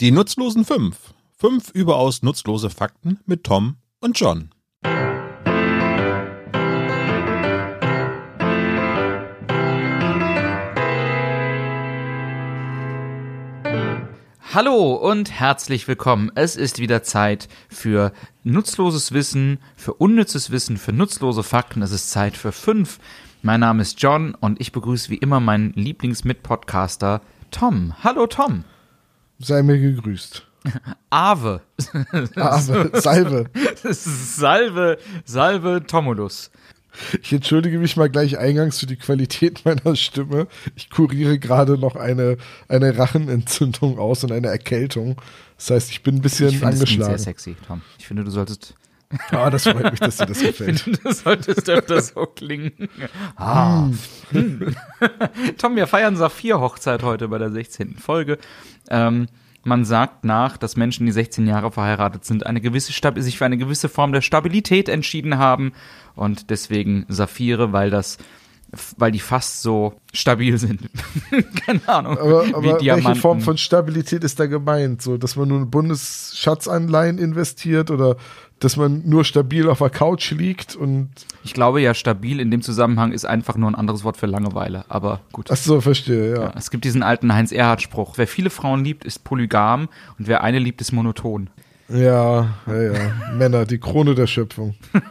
Die nutzlosen fünf. Fünf überaus nutzlose Fakten mit Tom und John. Hallo und herzlich willkommen. Es ist wieder Zeit für nutzloses Wissen, für unnützes Wissen, für nutzlose Fakten. Es ist Zeit für fünf. Mein Name ist John und ich begrüße wie immer meinen Lieblingsmitpodcaster Tom. Hallo Tom. Sei mir gegrüßt. Ave. Ave, Salve. Salve, Salve Tomulus. Ich entschuldige mich mal gleich eingangs für die Qualität meiner Stimme. Ich kuriere gerade noch eine, eine Rachenentzündung aus und eine Erkältung. Das heißt, ich bin ein bisschen ich angeschlagen. Das sehr sexy, Tom. Ich finde, du solltest. Ah, das freut mich, dass dir das gefällt. finde, du solltest öfter so klingen. Ah. Hm. Tom, wir feiern Saphir-Hochzeit heute bei der 16. Folge. Ähm, man sagt nach, dass Menschen, die 16 Jahre verheiratet sind, eine gewisse Stab sich für eine gewisse Form der Stabilität entschieden haben und deswegen Saphire, weil das weil die fast so stabil sind. Keine Ahnung. Aber, wie aber welche Diamanten. Form von Stabilität ist da gemeint? So, dass man nur in Bundesschatzanleihen investiert oder dass man nur stabil auf der Couch liegt und Ich glaube ja, stabil in dem Zusammenhang ist einfach nur ein anderes Wort für Langeweile, aber gut. ach so, verstehe, ja. Ja, es gibt diesen alten Heinz-Erhardt-Spruch. Wer viele Frauen liebt, ist polygam und wer eine liebt, ist monoton. Ja, ja, ja. Männer, die Krone der Schöpfung.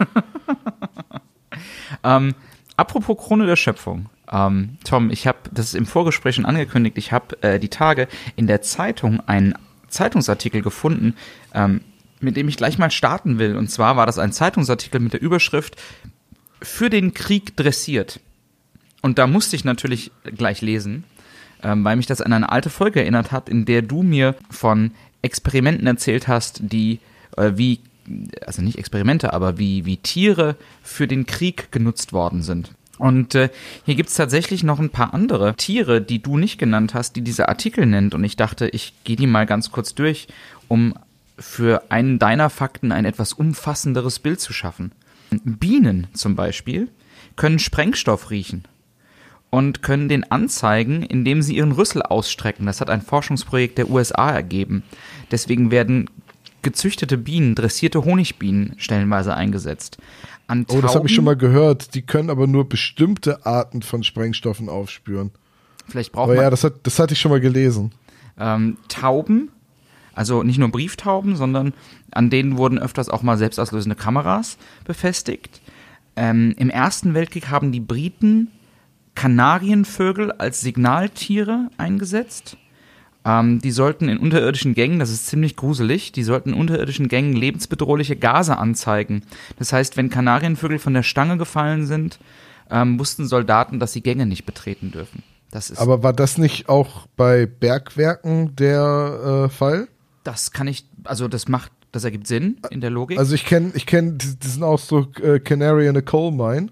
Ähm, apropos Krone der Schöpfung. Ähm, Tom, ich habe, das ist im Vorgespräch schon angekündigt, ich habe äh, die Tage in der Zeitung einen Zeitungsartikel gefunden, ähm, mit dem ich gleich mal starten will. Und zwar war das ein Zeitungsartikel mit der Überschrift Für den Krieg dressiert. Und da musste ich natürlich gleich lesen, ähm, weil mich das an eine alte Folge erinnert hat, in der du mir von Experimenten erzählt hast, die äh, wie, also nicht Experimente, aber wie, wie Tiere für den Krieg genutzt worden sind. Und äh, hier gibt's tatsächlich noch ein paar andere Tiere, die du nicht genannt hast, die dieser Artikel nennt. Und ich dachte, ich gehe die mal ganz kurz durch, um für einen deiner Fakten ein etwas umfassenderes Bild zu schaffen. Bienen zum Beispiel können Sprengstoff riechen und können den anzeigen, indem sie ihren Rüssel ausstrecken. Das hat ein Forschungsprojekt der USA ergeben. Deswegen werden gezüchtete Bienen, dressierte Honigbienen stellenweise eingesetzt. An Oh, das habe ich schon mal gehört. Die können aber nur bestimmte Arten von Sprengstoffen aufspüren. Vielleicht braucht Aber man ja, das, hat, das hatte ich schon mal gelesen. ähm, Tauben, also nicht nur Brieftauben, sondern an denen wurden öfters auch mal selbstauslösende Kameras befestigt. Ähm, Im Ersten Weltkrieg haben die Briten Kanarienvögel als Signaltiere eingesetzt. Ähm, die sollten in unterirdischen Gängen, das ist ziemlich gruselig, die sollten in unterirdischen Gängen lebensbedrohliche Gase anzeigen. Das heißt, wenn Kanarienvögel von der Stange gefallen sind, ähm, wussten Soldaten, dass sie Gänge nicht betreten dürfen. Aber war das nicht auch bei Bergwerken der äh, Fall? Das kann ich, also das macht, das ergibt Sinn in der Logik. Also ich kenne ich kenn diesen Ausdruck äh, Canary in a Coal Mine.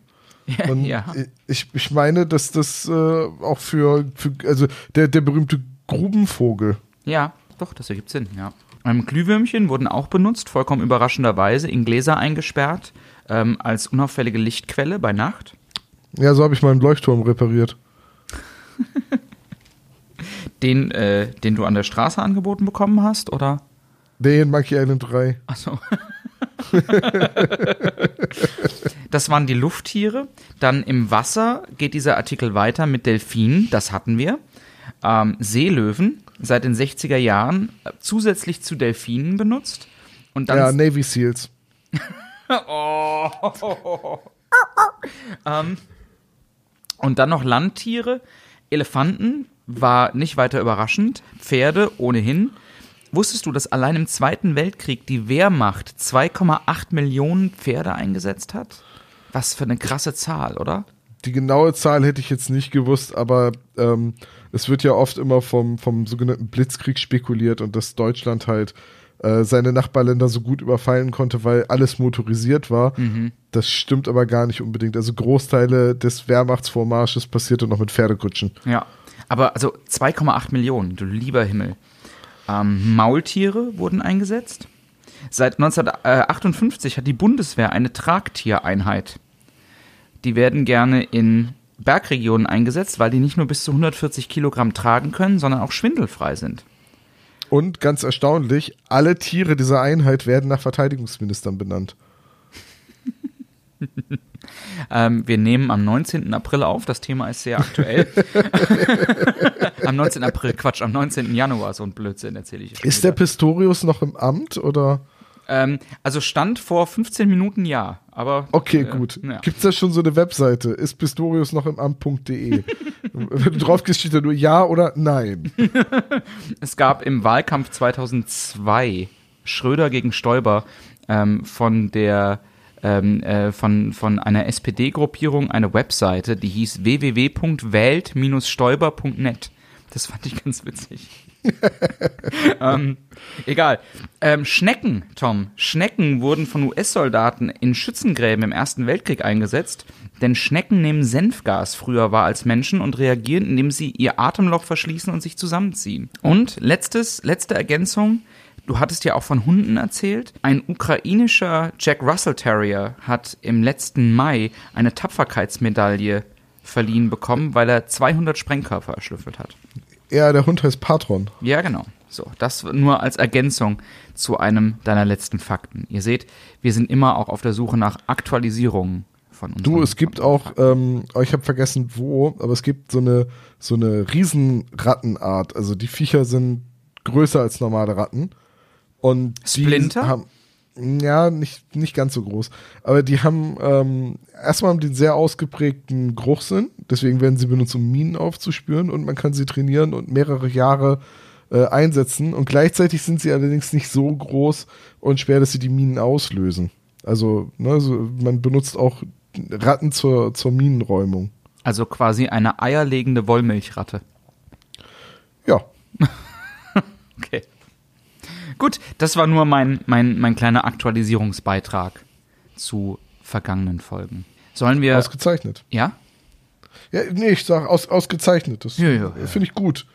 Und ja. ich, ich meine, dass das äh, auch für, für also der, der berühmte Grubenvogel. ja, doch, das ergibt Sinn, ja. Ähm, Glühwürmchen wurden auch benutzt, vollkommen überraschenderweise, in Gläser eingesperrt, ähm, als unauffällige Lichtquelle bei Nacht. Ja, so habe ich meinen Leuchtturm repariert. Den, äh, den du an der Straße angeboten bekommen hast, oder? Den Monkey Island 3. Achso. das waren die Lufttiere. Dann im Wasser geht dieser Artikel weiter mit Delfinen, das hatten wir. Ähm, Seelöwen, seit den 60er Jahren äh, zusätzlich zu Delfinen benutzt. Und dann Ja, Navy Seals. ähm, und dann noch Landtiere. Elefanten war nicht weiter überraschend. Pferde ohnehin. Wusstest du, dass allein im Zweiten Weltkrieg die Wehrmacht 2,8 Millionen Pferde eingesetzt hat? Was für eine krasse Zahl, oder? Die genaue Zahl hätte ich jetzt nicht gewusst, aber ähm, es wird ja oft immer vom, vom sogenannten Blitzkrieg spekuliert und dass Deutschland halt äh, seine Nachbarländer so gut überfallen konnte, weil alles motorisiert war. Das stimmt aber gar nicht unbedingt. Also Großteile des Wehrmachtsvormarsches passierte noch mit Pferdekutschen. Ja. Aber also 2,8 Millionen, du lieber Himmel. Ähm, Maultiere wurden eingesetzt. Seit 1958 hat die Bundeswehr eine Tragtiereinheit. Die werden gerne in Bergregionen eingesetzt, weil die nicht nur bis zu 140 Kilogramm tragen können, sondern auch schwindelfrei sind. Und ganz erstaunlich, alle Tiere dieser Einheit werden nach Verteidigungsministern benannt. Ähm, wir nehmen am 19. April auf. Das Thema ist sehr aktuell. am 19. April, Quatsch, am 19. Januar, so ein Blödsinn erzähle ich. Ist der Pistorius noch im Amt oder? Ähm, also stand vor 15 Minuten ja, aber. Okay, äh, gut. Ja. Gibt's da schon so eine Webseite? Ist Pistorius noch im Amt.de? Wenn du drauf gehst, steht da nur ja oder nein. Es gab im Wahlkampf 2002 Schröder gegen Stoiber ähm, von der ähm, äh, von, von einer SPD-Gruppierung eine Webseite, die hieß www.wählt-stoiber.net. Das fand ich ganz witzig. ähm, egal. Ähm, Schnecken, Tom. Schnecken wurden von US-Soldaten in Schützengräben im Ersten Weltkrieg eingesetzt, denn Schnecken nehmen Senfgas früher wahr als Menschen und reagieren, indem sie ihr Atemloch verschließen und sich zusammenziehen. Und letztes, letzte Ergänzung. Du hattest ja auch von Hunden erzählt. Ein ukrainischer Jack Russell Terrier hat im letzten Mai eine Tapferkeitsmedaille verliehen bekommen, weil er 200 Sprengkörper erschlüffelt hat. Ja, der Hund heißt Patron. Ja, genau. So, das nur als Ergänzung zu einem deiner letzten Fakten. Ihr seht, wir sind immer auch auf der Suche nach Aktualisierungen von uns. Du, es gibt auch, ähm, oh, ich habe vergessen wo, aber es gibt so eine so eine Riesenrattenart. Also die Viecher sind größer als normale Ratten und die Splinter? haben ja nicht nicht ganz so groß, aber die haben ähm, erstmal haben die einen sehr ausgeprägten Geruchssinn, deswegen werden sie benutzt, um Minen aufzuspüren und man kann sie trainieren und mehrere Jahre äh, einsetzen und gleichzeitig sind sie allerdings nicht so groß und schwer, dass sie die Minen auslösen. Also, ne, so, man benutzt auch Ratten zur, zur Minenräumung. Also quasi eine eierlegende Wollmilchratte. Ja, Okay. Gut, das war nur mein, mein, mein kleiner Aktualisierungsbeitrag zu vergangenen Folgen. Sollen wir. ausgezeichnet. ja? Ja, nee, ich sag aus, ausgezeichnet. Das Ja, ja, ja. finde ich gut.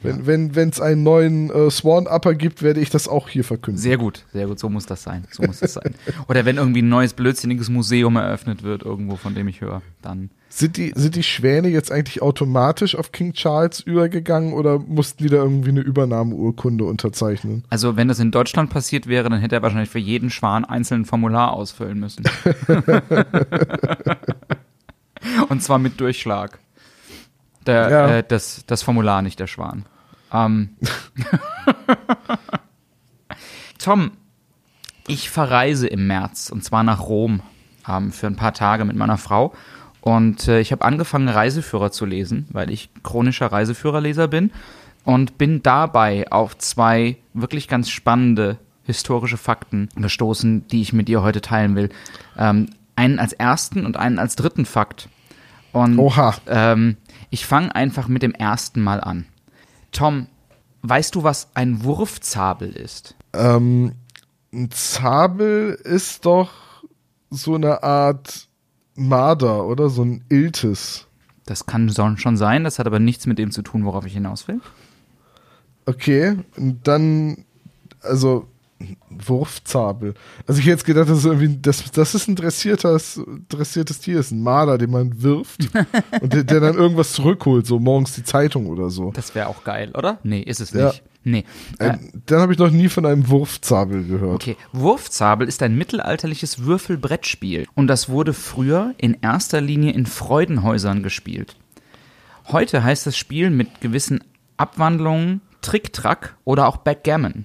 Wenn wenn wenn, es einen neuen äh, Swan Upper gibt, werde ich das auch hier verkünden. Sehr gut, sehr gut, so muss das sein. So muss das sein. Oder wenn irgendwie ein neues blödsinniges Museum eröffnet wird, irgendwo, von dem ich höre, dann. Sind die, sind die Schwäne jetzt eigentlich automatisch auf King Charles übergegangen oder mussten die da irgendwie eine Übernahmeurkunde unterzeichnen? Also, wenn das in Deutschland passiert wäre, dann hätte er wahrscheinlich für jeden Schwan einzeln ein Formular ausfüllen müssen. Und zwar mit Durchschlag. Der, Ja. äh, das, das Formular, nicht der Schwan. Ähm. Tom, ich verreise im März und zwar nach Rom ähm, für ein paar Tage mit meiner Frau. Und äh, ich habe angefangen, Reiseführer zu lesen, weil ich chronischer Reiseführerleser bin. Und bin dabei auf zwei wirklich ganz spannende historische Fakten gestoßen, die ich mit dir heute teilen will. Ähm, einen als ersten und einen als dritten Fakt. Und Oha. ähm, ich fange einfach mit dem ersten Mal an. Tom, weißt du, was ein Wurfzabel ist? Ähm, ein Zabel ist doch so eine Art Marder, oder? So ein Iltis. Das kann schon sein, das hat aber nichts mit dem zu tun, worauf ich hinaus will. Okay, und dann, also Wurfzabel. Also ich hätte jetzt gedacht, das ist irgendwie, das, das ist ein dressiertes, dressiertes Tier, das ist ein Marder, den man wirft und der, der dann irgendwas zurückholt, so morgens die Zeitung oder so. Das wäre auch geil, oder? Nee, ist es Ja. nicht. Nee. Äh, Ähm, dann habe ich noch nie von einem Wurfzabel gehört. Okay, Wurfzabel ist ein mittelalterliches Würfelbrettspiel und das wurde früher in erster Linie in Freudenhäusern gespielt. Heute heißt das Spiel mit gewissen Abwandlungen Trick-Track oder auch Backgammon.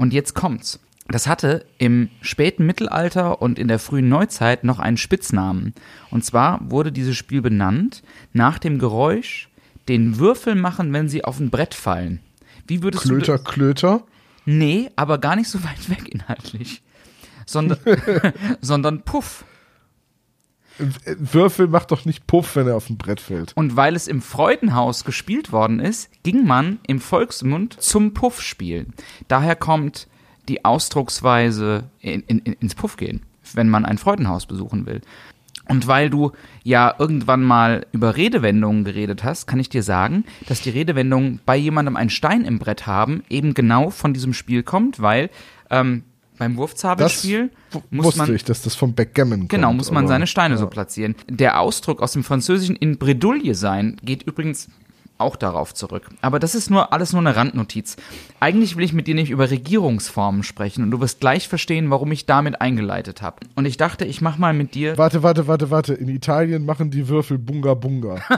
Und jetzt kommt's. Das hatte im späten Mittelalter und in der frühen Neuzeit noch einen Spitznamen. Und zwar wurde dieses Spiel benannt nach dem Geräusch, den Würfel machen, wenn sie auf ein Brett fallen. Wie würdest du Klöter, Klöter. Nee, aber gar nicht so weit weg inhaltlich. Sondern, sondern Puff. Würfel macht doch nicht Puff, wenn er auf dem Brett fällt. Und weil es im Freudenhaus gespielt worden ist, ging man im Volksmund zum Puffspielen. Daher kommt die Ausdrucksweise in, in, ins Puff gehen, wenn man ein Freudenhaus besuchen will. Und weil du ja irgendwann mal über Redewendungen geredet hast, kann ich dir sagen, dass die Redewendung bei jemandem einen Stein im Brett haben eben genau von diesem Spiel kommt, weil ähm, beim Wurfzabelspiel muss wusste man ich, dass das vom Backgammon kommt. Genau, muss man aber- seine Steine so platzieren. Der Ausdruck aus dem Französischen in Bredouille sein geht übrigens auch darauf zurück. Aber das ist nur alles nur eine Randnotiz. Eigentlich will ich mit dir nicht über Regierungsformen sprechen und du wirst gleich verstehen, warum ich damit eingeleitet habe. Und ich dachte, ich mach mal mit dir. Warte, warte, warte, warte. In Italien machen die Würfel Bunga Bunga.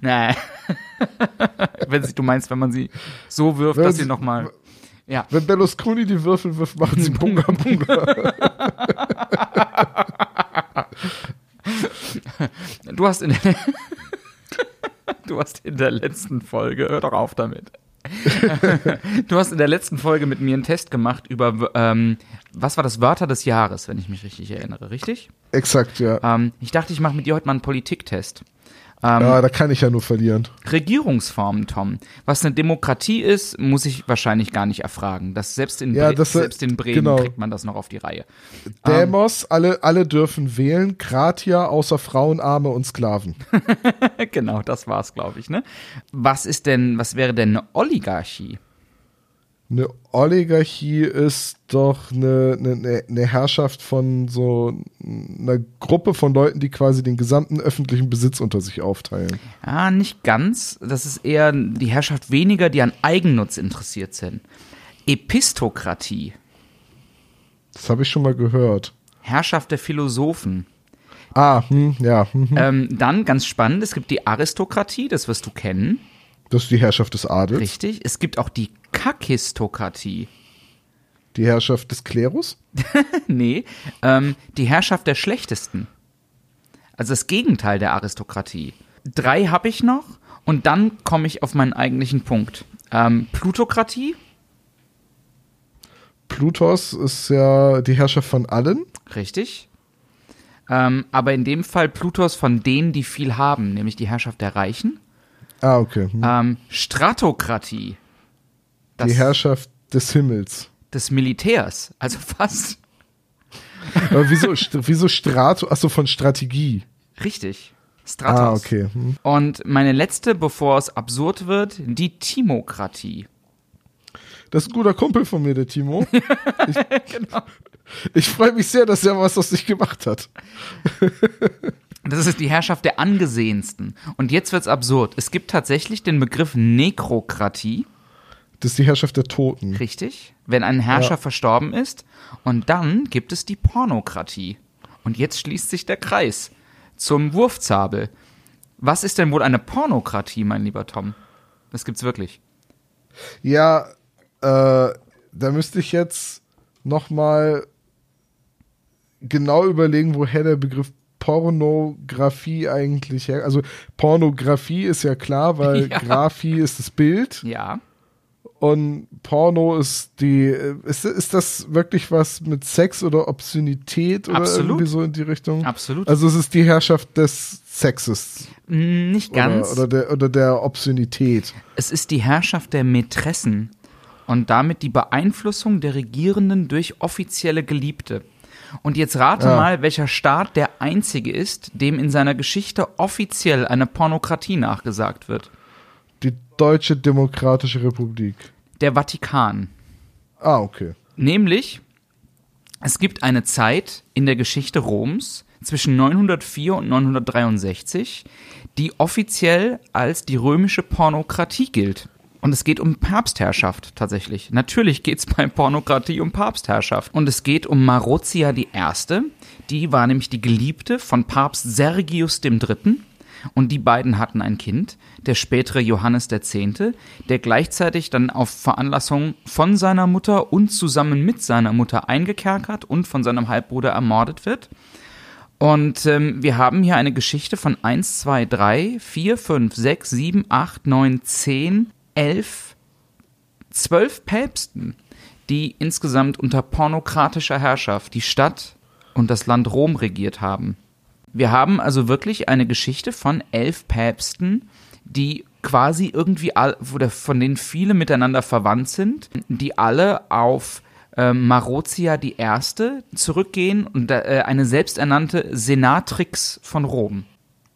Nee. wenn sie, du meinst, wenn man sie so wirft, Wenn dass sie nochmal. Ja. Wenn Berlusconi die Würfel wirft, machen sie Bunga Bunga. Du hast in der, du hast in der letzten Folge, hör doch auf damit. du hast in der letzten Folge mit mir einen Test gemacht über, ähm, was war das Wörter des Jahres, wenn ich mich richtig erinnere, richtig? Exakt, ja. Ähm, ich dachte, ich mache mit dir heute mal einen Politiktest. Ähm, Ja, da kann ich ja nur verlieren. Regierungsformen, Tom. Was eine Demokratie ist, muss ich wahrscheinlich gar nicht erfragen. Das selbst in, Ja, Bre das, selbst in Bremen genau. kriegt man das noch auf die Reihe. Demos, alle, alle dürfen wählen, Kratia außer Frauen, Arme und Sklaven. genau, das war's, glaube ich. Ne? Was ist denn, was wäre denn eine Oligarchie? Eine Oligarchie ist doch eine, eine, eine Herrschaft von so einer Gruppe von Leuten, die quasi den gesamten öffentlichen Besitz unter sich aufteilen. Ah, nicht ganz. Das ist eher die Herrschaft weniger, die an Eigennutz interessiert sind. Epistokratie, Das habe ich schon mal gehört. Herrschaft der Philosophen. Ah, hm, ja. Hm, hm. Ähm, dann ganz spannend, es gibt die Aristokratie, das wirst du kennen. Das ist die Herrschaft des Adels, Richtig. Es gibt auch die Kakistokratie. die Herrschaft des Klerus. Nee, ähm, die Herrschaft der Schlechtesten. Also das Gegenteil der Aristokratie. Drei habe ich noch und dann komme ich auf meinen eigentlichen Punkt. Ähm, Plutokratie, Plutos ist ja die Herrschaft von allen. richtig. Ähm, aber in dem Fall Plutos von denen, die viel haben, nämlich die Herrschaft der Reichen. Ah, okay. Hm. Ähm, Stratokratie, das die Herrschaft des Himmels. des Militärs, also fast Aber wieso, wieso Strato? Achso, von Strategie. richtig. Stratos. Ah, okay. Hm. Und meine letzte, bevor es absurd wird, die Timokratie. Das ist ein guter Kumpel von mir, der Timo. Ich, Genau. ich freue mich sehr, dass er was aus sich gemacht hat. Das ist die Herrschaft der Angesehensten. Und jetzt wird's absurd. Es gibt tatsächlich den Begriff Nekrokratie, Das ist die Herrschaft der Toten. richtig? Wenn ein Herrscher Ja. verstorben ist. Und dann gibt es die Pornokratie. Und jetzt schließt sich der Kreis zum Wurfzabel. Was ist denn wohl eine Pornokratie, mein lieber Tom? Das gibt's wirklich. Ja, äh, da müsste ich jetzt noch mal genau überlegen, woher der Begriff Pornografie eigentlich her. Also Pornografie ist ja klar, weil Ja. Graphie ist das Bild Ja. und Porno ist die. äh, Ist, ist das wirklich was mit Sex oder Obszönität oder Absolut. irgendwie so in die Richtung? Absolut. Also es ist die Herrschaft des Sexes Mm, Nicht ganz. Oder, oder, der, oder der Obszönität. Es ist die Herrschaft der Mätressen und damit die Beeinflussung der Regierenden durch offizielle Geliebte. Und jetzt rate Ja. mal, welcher Staat der einzige ist, dem in seiner Geschichte offiziell eine Pornokratie nachgesagt wird. Die Deutsche Demokratische Republik. Der Vatikan. Ah, okay. Nämlich, es gibt eine Zeit in der Geschichte Roms zwischen 904 und 963, die offiziell als die römische Pornokratie gilt. Und es geht um Papstherrschaft tatsächlich. Natürlich geht es bei Pornokratie um Papstherrschaft. Und es geht um Marozia I. Die war nämlich die Geliebte von Papst Sergius III. Und die beiden hatten ein Kind, der spätere Johannes X., der gleichzeitig dann auf Veranlassung von seiner Mutter und zusammen mit seiner Mutter eingekerkert und von seinem Halbbruder ermordet wird. Und ähm, wir haben hier eine Geschichte von 1, 2, 3, 4, 5, 6, 7, 8, 9, 10, 11, 12 Päpsten, die insgesamt unter pornokratischer Herrschaft die Stadt und das Land Rom regiert haben. Wir haben also wirklich eine Geschichte von elf Päpsten, die quasi irgendwie, all, von denen viele miteinander verwandt sind, die alle auf ähm, Marozia I. zurückgehen und äh, eine selbsternannte Senatrix von Rom.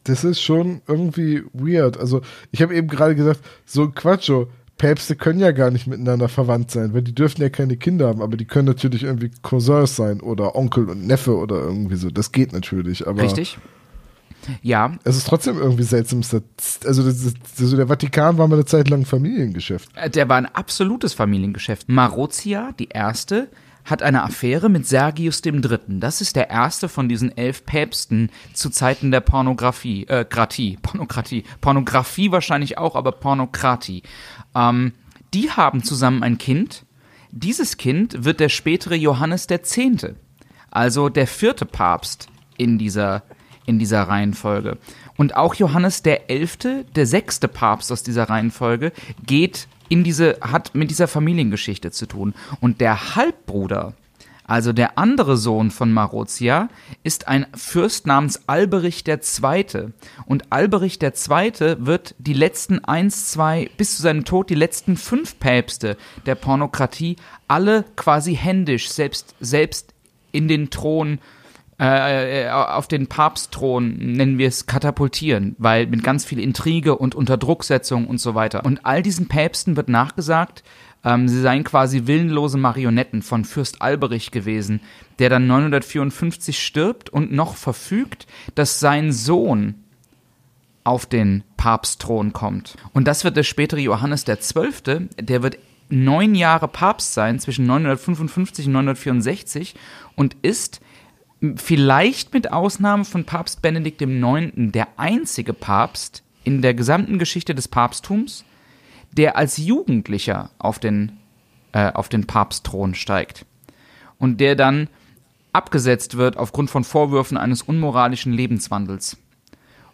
Das ist schon irgendwie weird. Also, ich habe eben gerade gesagt, so ein Quatscho. Päpste können ja gar nicht miteinander verwandt sein, weil die dürfen ja keine Kinder haben, aber die können natürlich irgendwie Cousins sein oder Onkel und Neffe oder irgendwie so. Das geht natürlich, aber Richtig? Ja, Es ist trotzdem irgendwie seltsam. Also, ist, also der Vatikan war mal eine Zeit lang ein Familiengeschäft. Äh, Der war ein absolutes Familiengeschäft. Marozia, die erste, hat eine Affäre mit Sergius Dritten. Das ist der erste von diesen elf Päpsten zu Zeiten der Pornografie, äh, Kratie, Pornokratie, Pornografie wahrscheinlich auch, aber Pornokratie. Ähm, die haben zusammen ein Kind. Dieses Kind wird der spätere Johannes Zehnte, also der vierte Papst in dieser in dieser Reihenfolge. Und auch Johannes der Elfte, der sechste Papst aus dieser Reihenfolge, geht in diese, hat mit dieser Familiengeschichte zu tun. Und der Halbbruder, also der andere Sohn von Marozia, ist ein Fürst namens Alberich II. Und Alberich II. wird die letzten eins, zwei, bis zu seinem Tod, die letzten fünf Päpste der Pornokratie alle quasi händisch selbst, selbst in den Thron äh, auf den Papstthron, nennen wir es, katapultieren, weil mit ganz viel Intrige und Unterdrucksetzung und so weiter. Und all diesen Päpsten wird nachgesagt, ähm, sie seien quasi willenlose Marionetten von Fürst Alberich gewesen, der dann 954 stirbt und noch verfügt, dass sein Sohn auf den Papstthron kommt. Und das wird der spätere Johannes der Zwölfte, der wird neun Jahre Papst sein, zwischen 955 und 964 und ist vielleicht mit Ausnahme von Papst Benedikt IX. der einzige Papst in der gesamten Geschichte des Papsttums, der als Jugendlicher auf den, äh, auf den Papstthron steigt. Und der dann abgesetzt wird aufgrund von Vorwürfen eines unmoralischen Lebenswandels.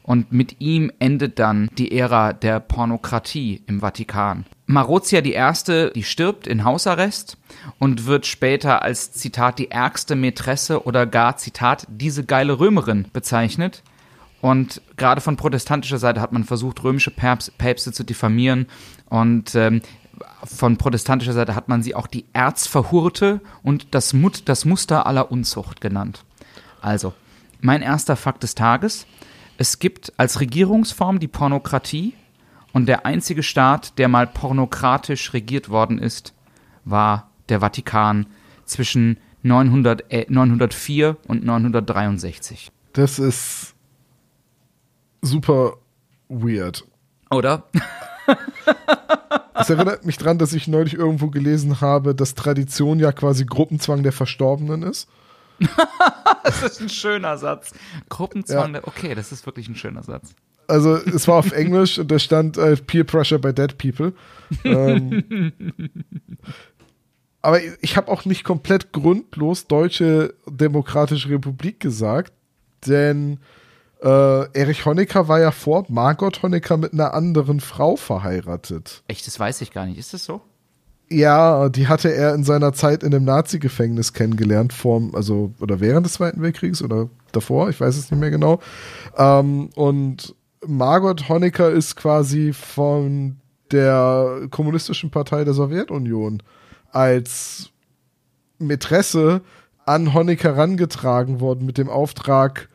Und mit ihm endet dann die Ära der Pornokratie im Vatikan. Marozia die Erste, die stirbt in Hausarrest und wird später als Zitat die ärgste Mätresse oder gar Zitat diese geile Römerin bezeichnet. Und gerade von protestantischer Seite hat man versucht, römische Päps- Päpste zu diffamieren. Und ähm, von protestantischer Seite hat man sie auch die Erzverhurte und das, Mut, das Muster aller Unzucht genannt. Also, mein erster Fakt des Tages. Es gibt als Regierungsform die Pornokratie und der einzige Staat, der mal pornokratisch regiert worden ist, war der Vatikan zwischen 900, äh, 904 und 963. Das ist super weird. Oder? Das erinnert mich dran, dass ich neulich irgendwo gelesen habe, dass Tradition ja quasi Gruppenzwang der Verstorbenen ist. Das ist ein schöner Satz. Gruppenzwang, okay, das ist wirklich ein schöner Satz. Also es war auf Englisch und da stand äh, Peer Pressure by Dead People. Ähm, aber ich habe auch nicht komplett grundlos Deutsche Demokratische Republik gesagt, denn äh, Erich Honecker war ja vor Margot Honecker mit einer anderen Frau verheiratet. Echt, das weiß ich gar nicht. Ist das so? Ja, die hatte er in seiner Zeit in einem Nazi-Gefängnis kennengelernt, vorm, also, oder während des Zweiten Weltkriegs oder davor, ich weiß es nicht mehr genau. Ähm, und Margot Honecker ist quasi von der Kommunistischen Partei der Sowjetunion als Mätresse an Honecker herangetragen worden mit dem Auftrag,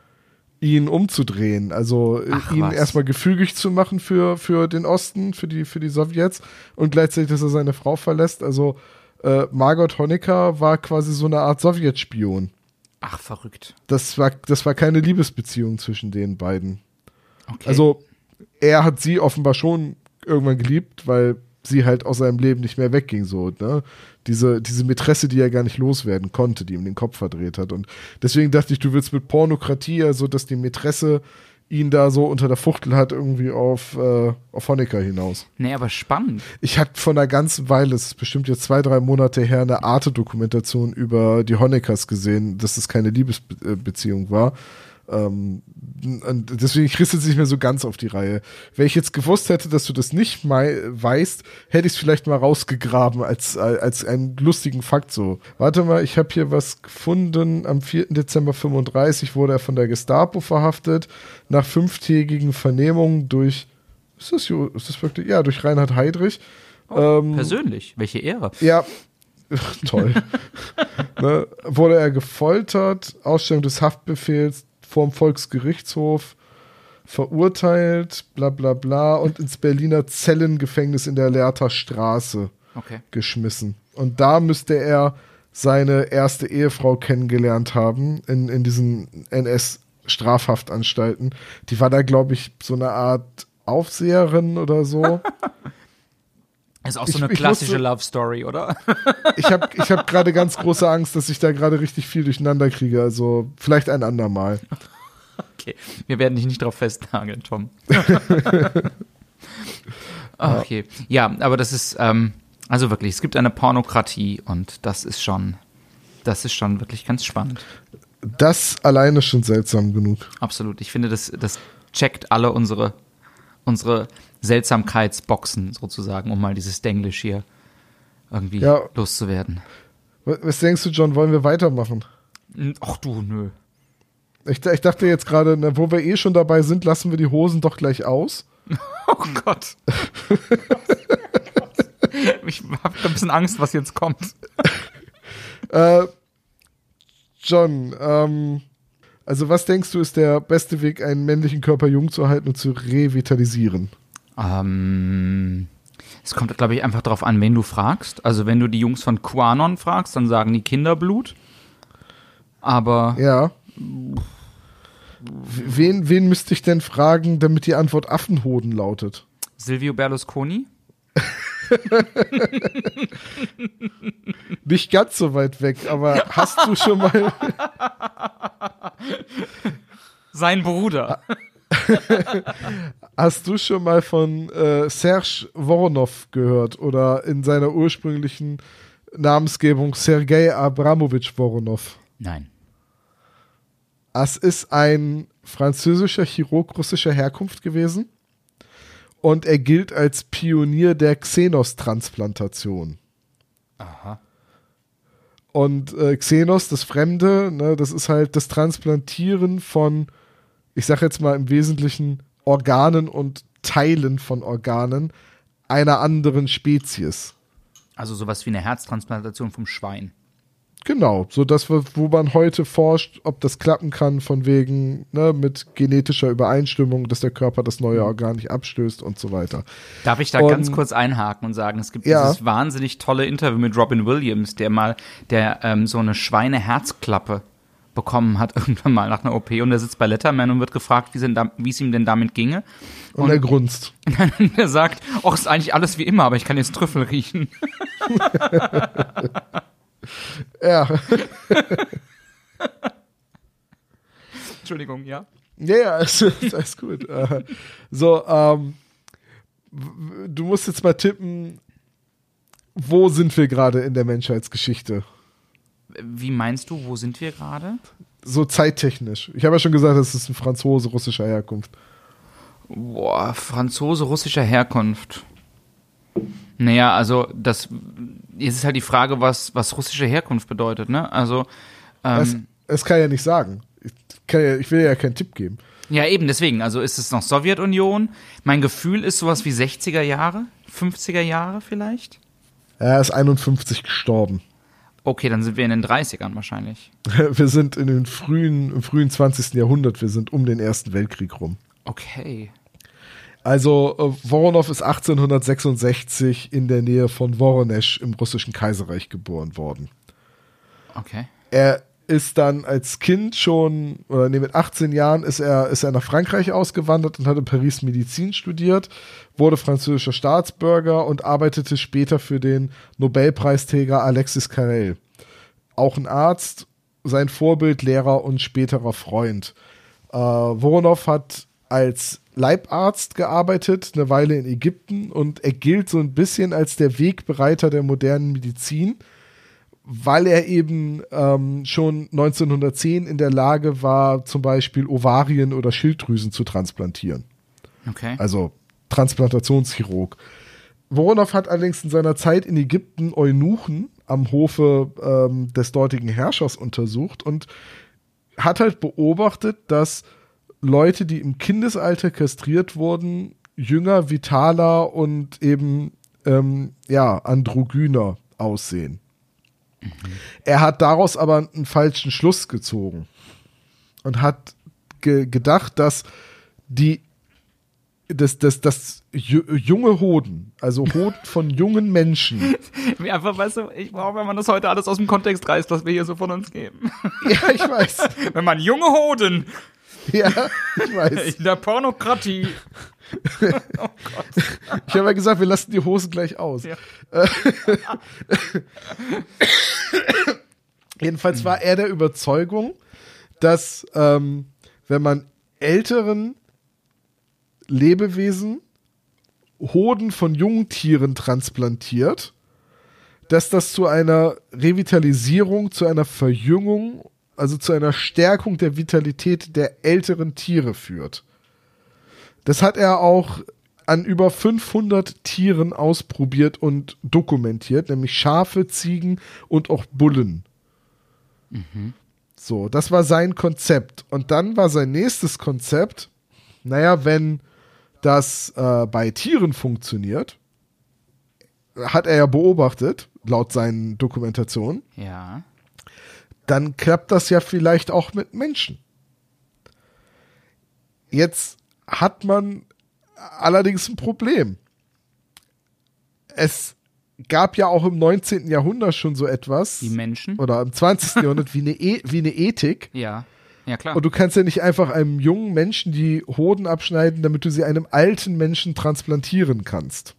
ihn umzudrehen. Also äh, Ach, ihn was. erstmal gefügig zu machen für, für den Osten, für die, für die Sowjets und gleichzeitig, dass er seine Frau verlässt. Also äh, Margot Honecker war quasi so eine Art Sowjetspion. Ach, verrückt. Das war, das war keine Liebesbeziehung zwischen den beiden. Okay. Also er hat sie offenbar schon irgendwann geliebt, weil sie halt aus seinem Leben nicht mehr wegging, so, ne? Diese, diese Mätresse, die er gar nicht loswerden konnte, die ihm den Kopf verdreht hat. Und deswegen dachte ich, du willst mit Pornokratie, also dass die Mätresse ihn da so unter der Fuchtel hat, irgendwie auf, äh, auf Honecker hinaus. nee, aber spannend. Ich hatte von einer ganzen Weile, es ist bestimmt jetzt zwei, drei Monate her, eine Arte-Dokumentation über die Honeckers gesehen, dass es keine Liebesbeziehung war. Ähm, und deswegen kriegst du es nicht mehr so ganz auf die Reihe. Wenn ich jetzt gewusst hätte, dass du das nicht weißt, hätte ich es vielleicht mal rausgegraben als, als einen lustigen Fakt so. Warte mal, ich habe hier was gefunden. Am 4. Dezember 35 wurde er von der Gestapo verhaftet. Nach fünftägigen Vernehmungen durch, ist das, ist das wirklich, ja, durch Reinhard Heydrich. ähm, Persönlich. Welche Ehre. ja, toll. ne, wurde er gefoltert, Ausstellung des Haftbefehls vorm Volksgerichtshof, verurteilt, bla bla bla und ins Berliner Zellengefängnis in der Lehrter Straße Okay. geschmissen. Und da müsste er seine erste Ehefrau kennengelernt haben, in, in diesen Strafhaftanstalten. Die war da, glaube ich, so eine Art Aufseherin oder so. Ist auch so Ich- eine klassische musste- Love Story, oder? Ich habe ich hab gerade ganz große Angst, dass ich da gerade richtig viel durcheinander kriege. Also vielleicht ein andermal. Okay, wir werden dich nicht drauf festnageln, Tom. okay, ja, aber das ist, ähm, also wirklich, es gibt eine Pornokratie und das ist schon, das ist schon wirklich ganz spannend. Das alleine schon seltsam genug. Absolut. Ich finde, das, das checkt alle unsere, unsere Seltsamkeitsboxen sozusagen, um mal dieses Denglisch hier irgendwie Ja. loszuwerden. Was, denkst du, John? Wollen wir weitermachen? Ach du, nö. Ich, ich dachte jetzt gerade, na, wo wir eh schon dabei sind, lassen wir die Hosen doch gleich aus. Oh Gott. ich habe ein bisschen Angst, was jetzt kommt. Äh, John, ähm, also was denkst du, ist der beste Weg, einen männlichen Körper jung zu halten und zu revitalisieren? Ähm, es kommt, glaube ich, einfach darauf an, wen du fragst. Also, wenn du die Jungs von Quanon fragst, dann sagen die Kinderblut. Aber Ja. Wen, wen müsste ich denn fragen, damit die Antwort Affenhoden lautet? Silvio Berlusconi? Nicht ganz so weit weg, aber hast du schon mal, Sein Bruder. hast du schon mal von äh, Serge Voronov gehört oder in seiner ursprünglichen Namensgebung Sergei Abramowitsch Voronov? Nein. Es ist ein französischer Chirurg russischer Herkunft gewesen und er gilt als Pionier der Xenos-Transplantation. Aha. Und äh, Xenos, das Fremde, ne, das ist halt das Transplantieren von, ich sag jetzt mal im Wesentlichen Organen und Teilen von Organen einer anderen Spezies. Also sowas wie eine Herztransplantation vom Schwein. Genau, so das, wo man heute forscht, ob das klappen kann, von wegen, ne, mit genetischer Übereinstimmung, dass der Körper das neue Organ nicht abstößt und so weiter. Darf ich da Und- ganz kurz einhaken und sagen, es gibt Ja. dieses wahnsinnig tolle Interview mit Robin Williams, der mal, der ähm, so eine Schweineherzklappe bekommen hat irgendwann mal nach einer OP und der sitzt bei Letterman und wird gefragt, wie es ihm denn damit ginge. Und, Und- er grunzt. Und er sagt, ach, ist eigentlich alles wie immer, aber ich kann jetzt Trüffel riechen. Ja. Entschuldigung, ja. Ja, ja, ist, ist alles gut. Äh, so, ähm, du musst jetzt mal tippen, wo sind wir gerade in der Menschheitsgeschichte? Wie meinst du, wo sind wir gerade? So zeittechnisch. Ich habe ja schon gesagt, es ist ein Franzose russischer Herkunft. Boah, Franzose russischer Herkunft. Naja, also das jetzt ist halt die Frage, was, was russische Herkunft bedeutet, ne? Also, Das, ähm, das kann ja nicht sagen. Ich, ja, ich will ja keinen Tipp geben. ja eben, deswegen, also ist es noch Sowjetunion? Mein Gefühl ist sowas wie 60er Jahre, 50er Jahre vielleicht? Er ist 51 gestorben. Okay, dann sind wir in den 30ern wahrscheinlich. Wir sind in den frühen, im frühen 20. Jahrhundert. Wir sind um den Ersten Weltkrieg rum. Okay. Also äh, Voronoff ist 1866 in der Nähe von Voronesch im russischen Kaiserreich geboren worden. Okay. Er ist dann als Kind schon, oder nee, mit 18 Jahren ist er, ist er nach Frankreich ausgewandert und hat in Paris Medizin studiert, wurde französischer Staatsbürger und arbeitete später für den Nobelpreisträger Alexis Carrel. Auch ein Arzt, sein Vorbild, Lehrer und späterer Freund. Äh, Voronoff hat als Leibarzt gearbeitet, eine Weile in Ägypten und er gilt so ein bisschen als der Wegbereiter der modernen Medizin weil er eben ähm, schon 1910 in der Lage war, zum Beispiel Ovarien oder Schilddrüsen zu transplantieren. Okay. Also Transplantationschirurg. Voronoff hat allerdings in seiner Zeit in Ägypten Eunuchen am Hofe ähm, des dortigen Herrschers untersucht und hat halt beobachtet, dass Leute, die im Kindesalter kastriert wurden, jünger, vitaler und eben ähm, ja androgyner aussehen. Er hat daraus aber einen falschen Schluss gezogen und hat ge gedacht, dass die das, das, das ju junge Hoden, also Hoden von jungen Menschen, einfach, weißt du, ich brauche, wenn man das heute alles aus dem Kontext reißt, was wir hier so von uns geben. ja, ich weiß, wenn man junge Hoden Ja, ich weiß. In der Pornokratie. Ich habe ja gesagt, wir lassen die Hosen gleich aus. Ja. Jedenfalls war er der Überzeugung, dass ähm, wenn man älteren Lebewesen Hoden von jungen Tieren transplantiert, dass das zu einer Revitalisierung, zu einer Verjüngung, also zu einer Stärkung der Vitalität der älteren Tiere führt. Das hat er auch an über 500 Tieren ausprobiert und dokumentiert, nämlich Schafe, Ziegen und auch Bullen. So, das war sein Konzept. Und dann war sein nächstes Konzept, naja, wenn das äh, bei Tieren funktioniert, hat er ja beobachtet, laut seinen Dokumentationen, Ja. Dann klappt das ja vielleicht auch mit Menschen. Jetzt hat man allerdings ein Problem. Es gab ja auch im 19. Jahrhundert schon so etwas, Die Menschen? oder im 20. Jahrhundert, wie eine, e wie eine Ethik. Ja. Ja, klar. Und du kannst ja nicht einfach einem jungen Menschen die Hoden abschneiden, damit du sie einem alten Menschen transplantieren kannst.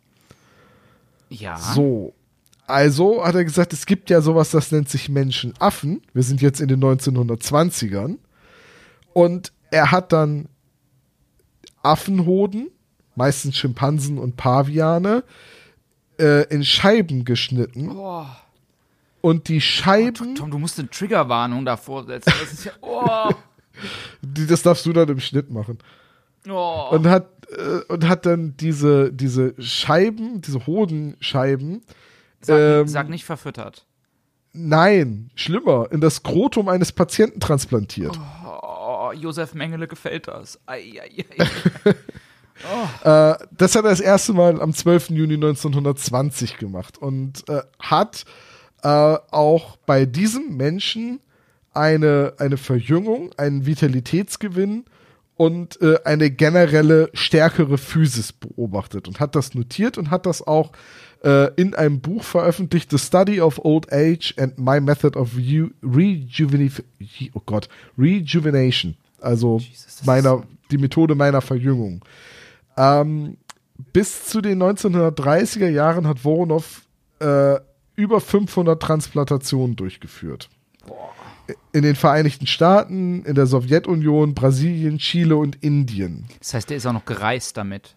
ja. So. Also hat er gesagt, es gibt ja sowas, das nennt sich Menschenaffen. Wir sind jetzt in den 1920ern. Und er hat dann Affenhoden, meistens Schimpansen und Paviane, äh, in Scheiben geschnitten. Oh, Und die Scheiben, Tom, du musst eine Triggerwarnung davor setzen. Das ist ja. Oh. das darfst du dann im Schnitt machen. oh. und hat äh, und hat dann diese diese Scheiben, diese Hodenscheiben, Sag, ähm, sag nicht verfüttert. nein, schlimmer, in das Skrotum eines Patienten transplantiert. Oh, Josef Mengele gefällt das. Ei, ei, ei. Äh, das hat er das erste Mal am 12. Juni 1920 gemacht und äh, hat äh, auch bei diesem Menschen eine, eine Verjüngung, einen Vitalitätsgewinn und äh, eine generelle stärkere Physis beobachtet und hat das notiert und hat das auch äh, in einem Buch veröffentlicht, The Study of Old Age and My Method of Reju- Rejuvenif oh Gott, Rejuvenation. Also das meiner, die Methode meiner Verjüngung. Ähm, bis zu den 1930er Jahren hat Voronov äh, über 500 Transplantationen durchgeführt. In den Vereinigten Staaten, in der Sowjetunion, Brasilien, Chile und Indien. Das heißt, der ist auch noch gereist damit.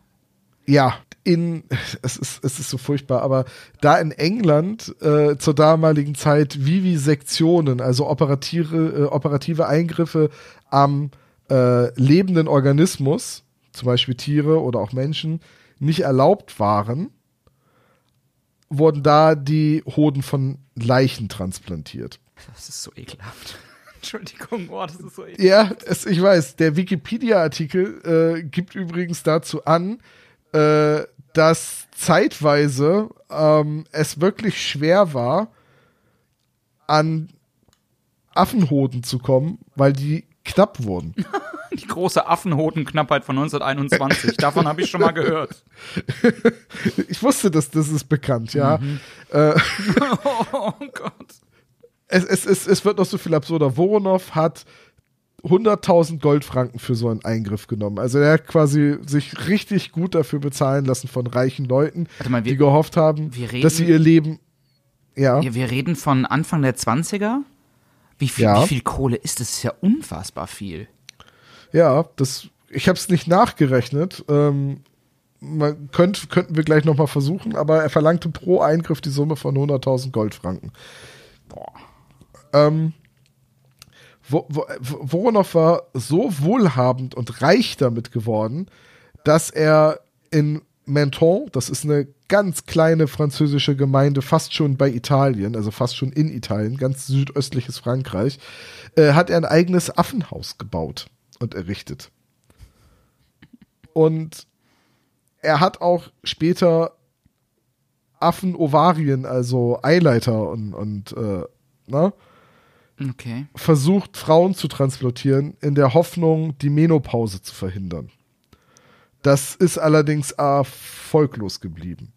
Ja, in, es ist, es ist so furchtbar, aber da in England äh, zur damaligen Zeit Vivisektionen, also operative, äh, operative Eingriffe am äh, lebenden Organismus, zum Beispiel Tiere oder auch Menschen, nicht erlaubt waren, wurden da die Hoden von Leichen transplantiert. Das ist so ekelhaft. Entschuldigung, oh, das ist so ekelhaft. Ja, es, ich weiß. Der Wikipedia-Artikel äh, gibt übrigens dazu an, äh, dass zeitweise ähm, es wirklich schwer war, an Affenhoden zu kommen, weil die knapp wurden. Die große Affenhodenknappheit von 1921. Davon habe ich schon mal gehört. Ich wusste, dass das ist bekannt, ja. Äh, Oh Gott. es, es, es, es wird noch so viel absurder. Voronov hat 100.000 Goldfranken für so einen Eingriff genommen. Also er hat quasi sich richtig gut dafür bezahlen lassen von reichen Leuten, mal, wir- die gehofft haben, reden- dass sie ihr Leben ja, Wir, wir reden von Anfang der 20er. Wie viel, Ja. wie viel Kohle ist das? Das ist ja unfassbar viel. ja, das ich habe es nicht nachgerechnet. Ähm, man könnt, könnten wir gleich noch mal versuchen, aber er verlangte pro Eingriff die Summe von 100.000 Goldfranken. Ähm, Wo- war so wohlhabend und reich damit geworden, dass er in Menton, das ist eine ganz kleine französische Gemeinde, fast schon bei Italien, also fast schon in Italien, ganz südöstliches Frankreich, äh, hat er ein eigenes Affenhaus gebaut und errichtet. Und er hat auch später Affenovarien, also Eileiter und, und äh, ne, Okay. versucht, Frauen zu transplantieren, in der Hoffnung, die Menopause zu verhindern. Das ist allerdings erfolglos geblieben.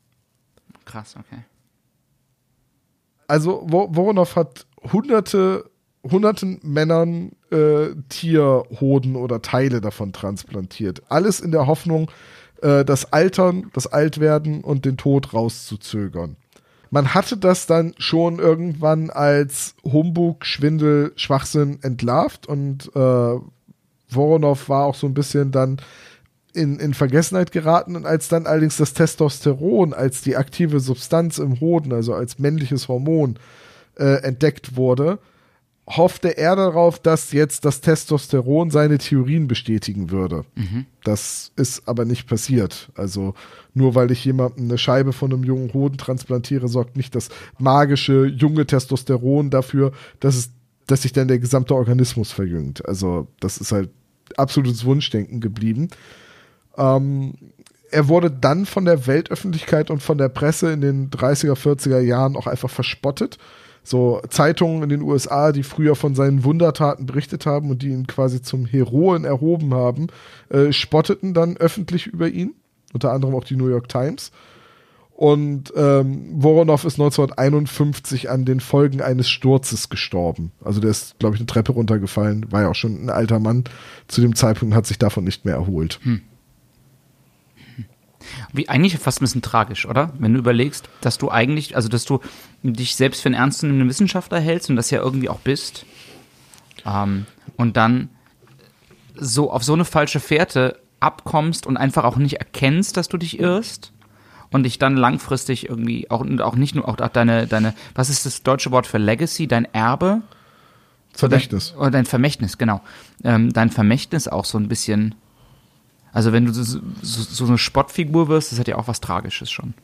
Krass, okay. Also Wo- Voronov hat hunderte hunderten Männern äh, Tierhoden oder Teile davon transplantiert. Alles in der Hoffnung, äh, das Altern, das Altwerden und den Tod rauszuzögern. Man hatte das dann schon irgendwann als Humbug, Schwindel, Schwachsinn entlarvt und äh, Voronov war auch so ein bisschen dann in, in Vergessenheit geraten. Und als dann allerdings das Testosteron als die aktive Substanz im Hoden, also als männliches Hormon, äh, entdeckt wurde, hoffte er darauf, dass jetzt das Testosteron seine Theorien bestätigen würde. Mhm. Das ist aber nicht passiert. Also nur weil ich jemandem eine Scheibe von einem jungen Hoden transplantiere, sorgt nicht das magische junge Testosteron dafür, dass es, dass sich dann der gesamte Organismus verjüngt. Also das ist halt absolutes Wunschdenken geblieben. Ähm, er wurde dann von der Weltöffentlichkeit und von der Presse in den 30er, 40er Jahren auch einfach verspottet so Zeitungen in den USA, die früher von seinen Wundertaten berichtet haben und die ihn quasi zum Heroen erhoben haben, äh, spotteten dann öffentlich über ihn, unter anderem auch die New York Times. Und ähm, Voronoff ist 1951 an den Folgen eines Sturzes gestorben. Also der ist, glaube ich, eine Treppe runtergefallen, war ja auch schon ein alter Mann zu dem Zeitpunkt und hat sich davon nicht mehr erholt. Hm. Wie eigentlich fast ein bisschen tragisch, oder? Wenn du überlegst, dass du eigentlich, also dass du dich selbst für einen ernstzunehmenden Wissenschaftler hältst und das ja irgendwie auch bist. Ähm, und dann so auf so eine falsche Fährte abkommst und einfach auch nicht erkennst, dass du dich irrst und dich dann langfristig irgendwie auch, auch nicht nur auch deine, deine, was ist das deutsche Wort für Legacy, dein Erbe? Vermächtnis. Oder dein, oder dein Vermächtnis, genau. Ähm, dein Vermächtnis auch so ein bisschen also wenn du so, so, eine Spottfigur wirst, das hat ja auch was Tragisches schon.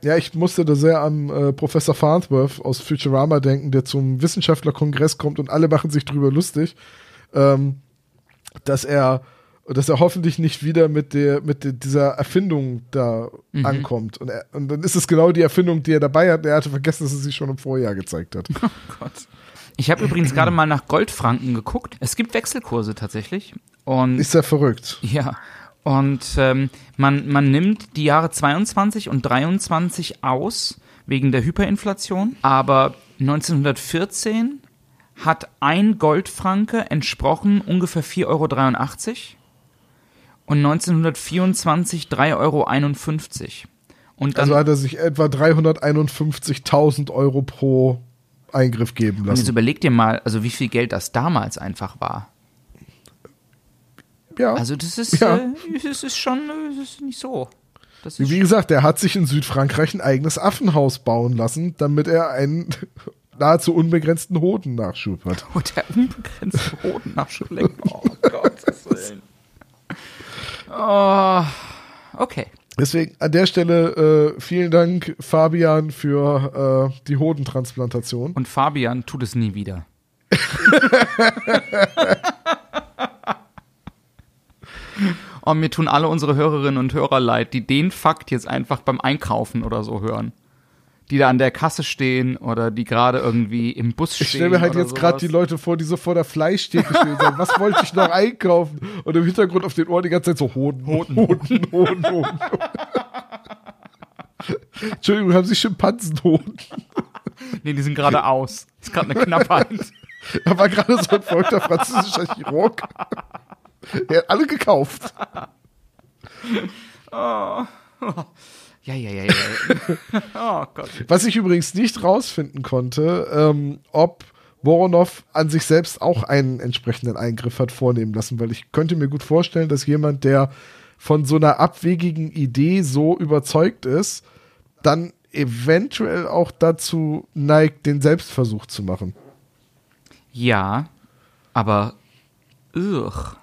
Ja, ich musste da sehr an äh, Professor Farnsworth aus Futurama denken, der zum Wissenschaftlerkongress kommt und alle machen sich drüber lustig, ähm, dass er dass er hoffentlich nicht wieder mit der mit der, dieser Erfindung da mhm. ankommt und, er, und dann ist es genau die Erfindung, die er dabei hat. Er hatte vergessen, dass er sie schon im Vorjahr gezeigt hat. Oh Gott. Ich habe übrigens gerade mal nach Goldfranken geguckt. Es gibt Wechselkurse tatsächlich. Und ist ja verrückt. Ja. Und ähm, man, man nimmt die Jahre 22 und 23 aus wegen der Hyperinflation. Aber 1914 hat ein Goldfranke entsprochen ungefähr 4,83 Euro. Und 1924 3,51 Euro. Und dann, also hat er sich etwa 351.000 Euro pro Eingriff geben lassen. Und jetzt überleg dir mal, also wie viel Geld das damals einfach war. Ja. Also das ist, ja. äh, das ist schon das ist nicht so. Wie gesagt, er hat sich in Südfrankreich ein eigenes Affenhaus bauen lassen, damit er einen nahezu unbegrenzten Hodennachschub hat. Oh, der unbegrenzte Hodennachschub. oh Gott, Willen. Oh, okay. Deswegen an der Stelle äh, vielen Dank, Fabian, für äh, die Hodentransplantation. Und Fabian tut es nie wieder. Und mir tun alle unsere Hörerinnen und Hörer leid, die den Fakt jetzt einfach beim Einkaufen oder so hören. Die da an der Kasse stehen oder die gerade irgendwie im Bus stehen. Ich stelle mir halt jetzt gerade die Leute vor, die so vor der Fleischtheke stehen sagen, was wollte ich noch einkaufen? Und im Hintergrund auf den Ohren die ganze Zeit so Hoden, Hoden, Hoden, Hoden, Hoden. Entschuldigung, haben Sie Schimpansenhoden? nee, die sind gerade aus. Ist gerade eine Knappheit. da war gerade so ein verrückter französischer Chirurg. Er hat alle gekauft. Oh. Ja, ja, ja, ja. oh Gott. Was ich übrigens nicht rausfinden konnte, ähm, ob Voronov an sich selbst auch einen entsprechenden Eingriff hat vornehmen lassen, weil ich könnte mir gut vorstellen, dass jemand, der von so einer abwegigen Idee so überzeugt ist, dann eventuell auch dazu neigt, den Selbstversuch zu machen. Ja, aber ugh.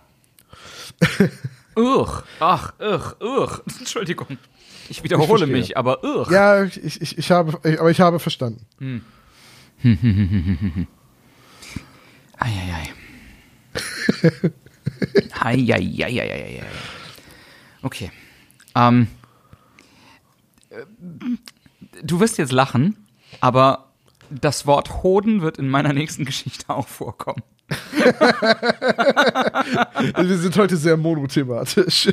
Ugh. Ach, ugh, ugh. Entschuldigung. Ich wiederhole ich mich, aber ugh. Ja, ich, ich, ich habe, aber ich habe verstanden. Hm. Eieiei. Eieiei. Okay. Ähm, du wirst jetzt lachen, aber das Wort Hoden wird in meiner nächsten Geschichte auch vorkommen. Wir sind heute sehr monothematisch.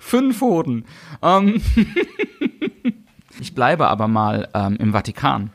Fünf Hoden. Ähm ich bleibe aber mal ähm, im Vatikan.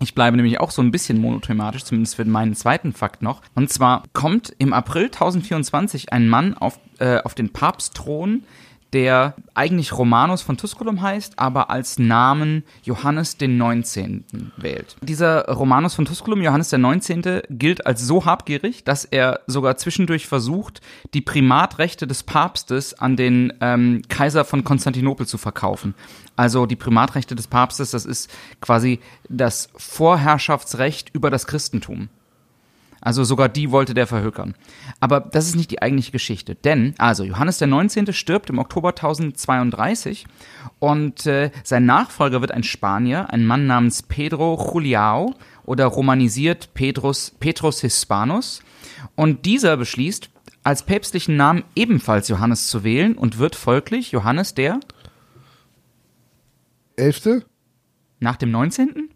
Ich bleibe nämlich auch so ein bisschen monothematisch, zumindest für meinen zweiten Fakt noch. Und zwar kommt im April 1024 ein Mann auf, äh, auf den Papstthron, der eigentlich Romanus von Tusculum heißt, aber als Namen Johannes den 19. wählt. Dieser Romanus von Tusculum, Johannes der 19., gilt als so habgierig, dass er sogar zwischendurch versucht, die Primatrechte des Papstes an den ähm, Kaiser von Konstantinopel zu verkaufen. Also die Primatrechte des Papstes, das ist quasi das Vorherrschaftsrecht über das Christentum. Also sogar die wollte der verhökern. Aber das ist nicht die eigentliche Geschichte. Denn, also Johannes der 19. stirbt im Oktober 1032 und äh, sein Nachfolger wird ein Spanier, ein Mann namens Pedro Juliao oder romanisiert Petrus, Petrus Hispanus. Und dieser beschließt, als päpstlichen Namen ebenfalls Johannes zu wählen und wird folglich Johannes der Elfte? nach dem 19.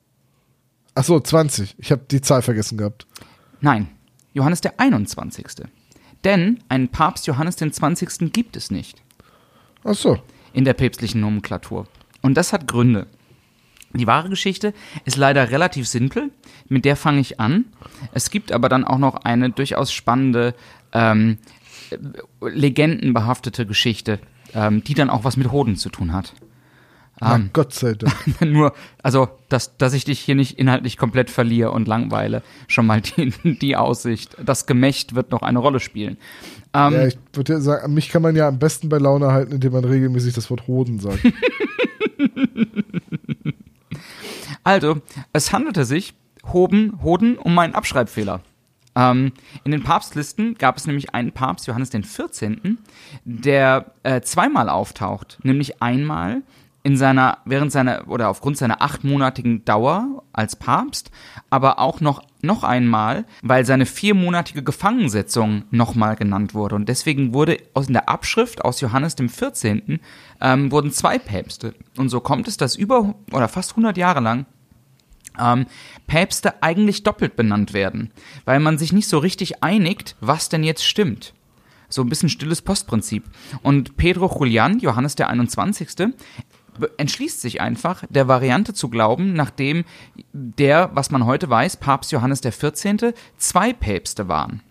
Ach so, 20. Ich habe die Zahl vergessen gehabt. Nein, Johannes der 21. Denn einen Papst Johannes den 20. gibt es nicht Ach so. in der päpstlichen Nomenklatur. Und das hat Gründe. Die wahre Geschichte ist leider relativ simpel, mit der fange ich an. Es gibt aber dann auch noch eine durchaus spannende, ähm, äh, legendenbehaftete Geschichte, ähm, die dann auch was mit Hoden zu tun hat. Na, Ähm, Gott sei Dank. Nur, also, dass, dass ich dich hier nicht inhaltlich komplett verliere und langweile, schon mal die, die Aussicht. Das Gemächt wird noch eine Rolle spielen. Ähm, ja, ich würde ja sagen, mich kann man ja am besten bei Laune halten, indem man regelmäßig das Wort Hoden sagt. Also, es handelte sich Hoben, Hoden um einen Abschreibfehler. Ähm, in den Papstlisten gab es nämlich einen Papst, Johannes den 14., der äh, zweimal auftaucht. Nämlich einmal in seiner, während seiner, oder aufgrund seiner achtmonatigen Dauer als Papst, aber auch noch, noch einmal, weil seine viermonatige Gefangensetzung nochmal genannt wurde. Und deswegen wurde aus in der Abschrift aus Johannes dem 14. Ähm, wurden zwei Päpste. Und so kommt es, dass über, oder fast 100 Jahre lang ähm, Päpste eigentlich doppelt benannt werden, weil man sich nicht so richtig einigt, was denn jetzt stimmt. So ein bisschen stilles Postprinzip. Und Pedro Julian, Johannes der 21., be- entschließt sich einfach, der Variante zu glauben, nachdem der, was man heute weiß, Papst Johannes der 14. zwei Päpste waren.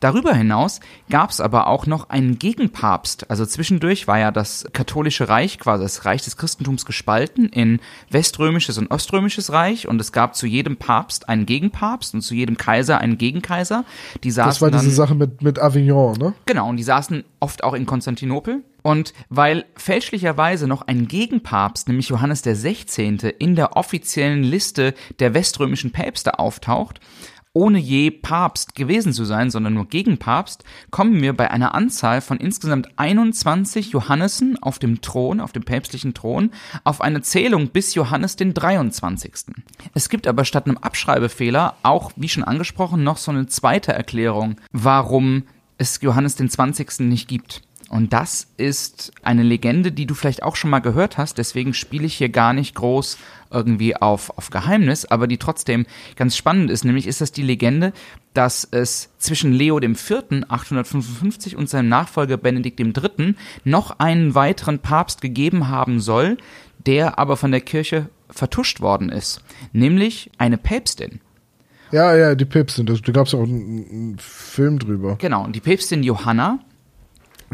Darüber hinaus gab es aber auch noch einen Gegenpapst. Also zwischendurch war ja das katholische Reich, quasi das Reich des Christentums gespalten in weströmisches und oströmisches Reich und es gab zu jedem Papst einen Gegenpapst und zu jedem Kaiser einen Gegenkaiser. Die saßen Das war dann, diese Sache mit, mit Avignon, ne? Genau, und die saßen oft auch in Konstantinopel. Und weil fälschlicherweise noch ein Gegenpapst, nämlich Johannes der 16., in der offiziellen Liste der weströmischen Päpste auftaucht, ohne je Papst gewesen zu sein, sondern nur Gegenpapst, kommen wir bei einer Anzahl von insgesamt 21 Johannessen auf dem Thron, auf dem päpstlichen Thron, auf eine Zählung bis Johannes den 23. Es gibt aber statt einem Abschreibefehler auch, wie schon angesprochen, noch so eine zweite Erklärung, warum es Johannes den 20. nicht gibt. Und das ist eine Legende, die du vielleicht auch schon mal gehört hast. Deswegen spiele ich hier gar nicht groß irgendwie auf, auf Geheimnis, aber die trotzdem ganz spannend ist. Nämlich ist das die Legende, dass es zwischen Leo dem Vierten 855 und seinem Nachfolger Benedikt dem Dritten noch einen weiteren Papst gegeben haben soll, der aber von der Kirche vertuscht worden ist. Nämlich eine Päpstin. Ja, ja, die Päpstin. Da, gab es auch einen, einen Film drüber. Genau, und die Päpstin Johanna,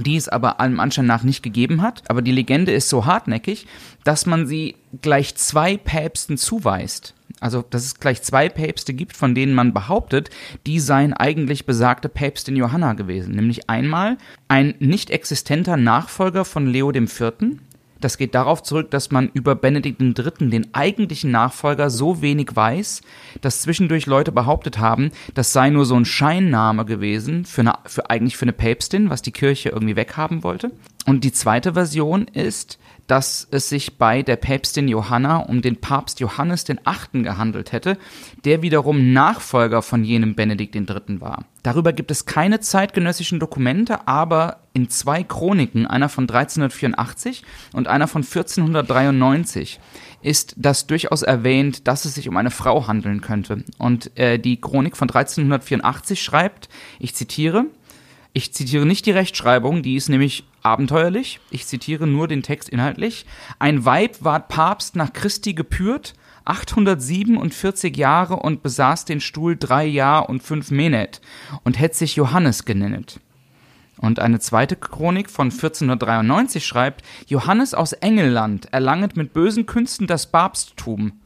die es aber allem Anschein nach nicht gegeben hat. Aber die Legende ist so hartnäckig, dass man sie gleich zwei Päpsten zuweist. Also, dass es gleich zwei Päpste gibt, von denen man behauptet, die seien eigentlich besagte Päpstin Johanna gewesen. Nämlich einmal ein nicht existenter Nachfolger von Leo Vierten. Das geht darauf zurück, dass man über Benedikt III., den eigentlichen Nachfolger, so wenig weiß, dass zwischendurch Leute behauptet haben, das sei nur so ein Scheinname gewesen für, eine, für eigentlich für eine Päpstin, was die Kirche irgendwie weghaben wollte. Und die zweite Version ist, dass es sich bei der Päpstin Johanna um den Papst Johannes den Achten gehandelt hätte, der wiederum Nachfolger von jenem Benedikt III. war. Darüber gibt es keine zeitgenössischen Dokumente, aber in zwei Chroniken, einer von 1384 und einer von 1493, ist das durchaus erwähnt, dass es sich um eine Frau handeln könnte. Und äh, die Chronik von 1384 schreibt, ich zitiere, Ich zitiere nicht die Rechtschreibung, die ist nämlich abenteuerlich. Ich zitiere nur den Text inhaltlich. Ein Weib ward Papst nach Christi gepürt, 847 Jahre und besaß den Stuhl drei Jahr und fünf Menet und hätt sich Johannes genennet. Und eine zweite Chronik von 1493 schreibt, Johannes aus Engelland erlanget mit bösen Künsten das Papsttum.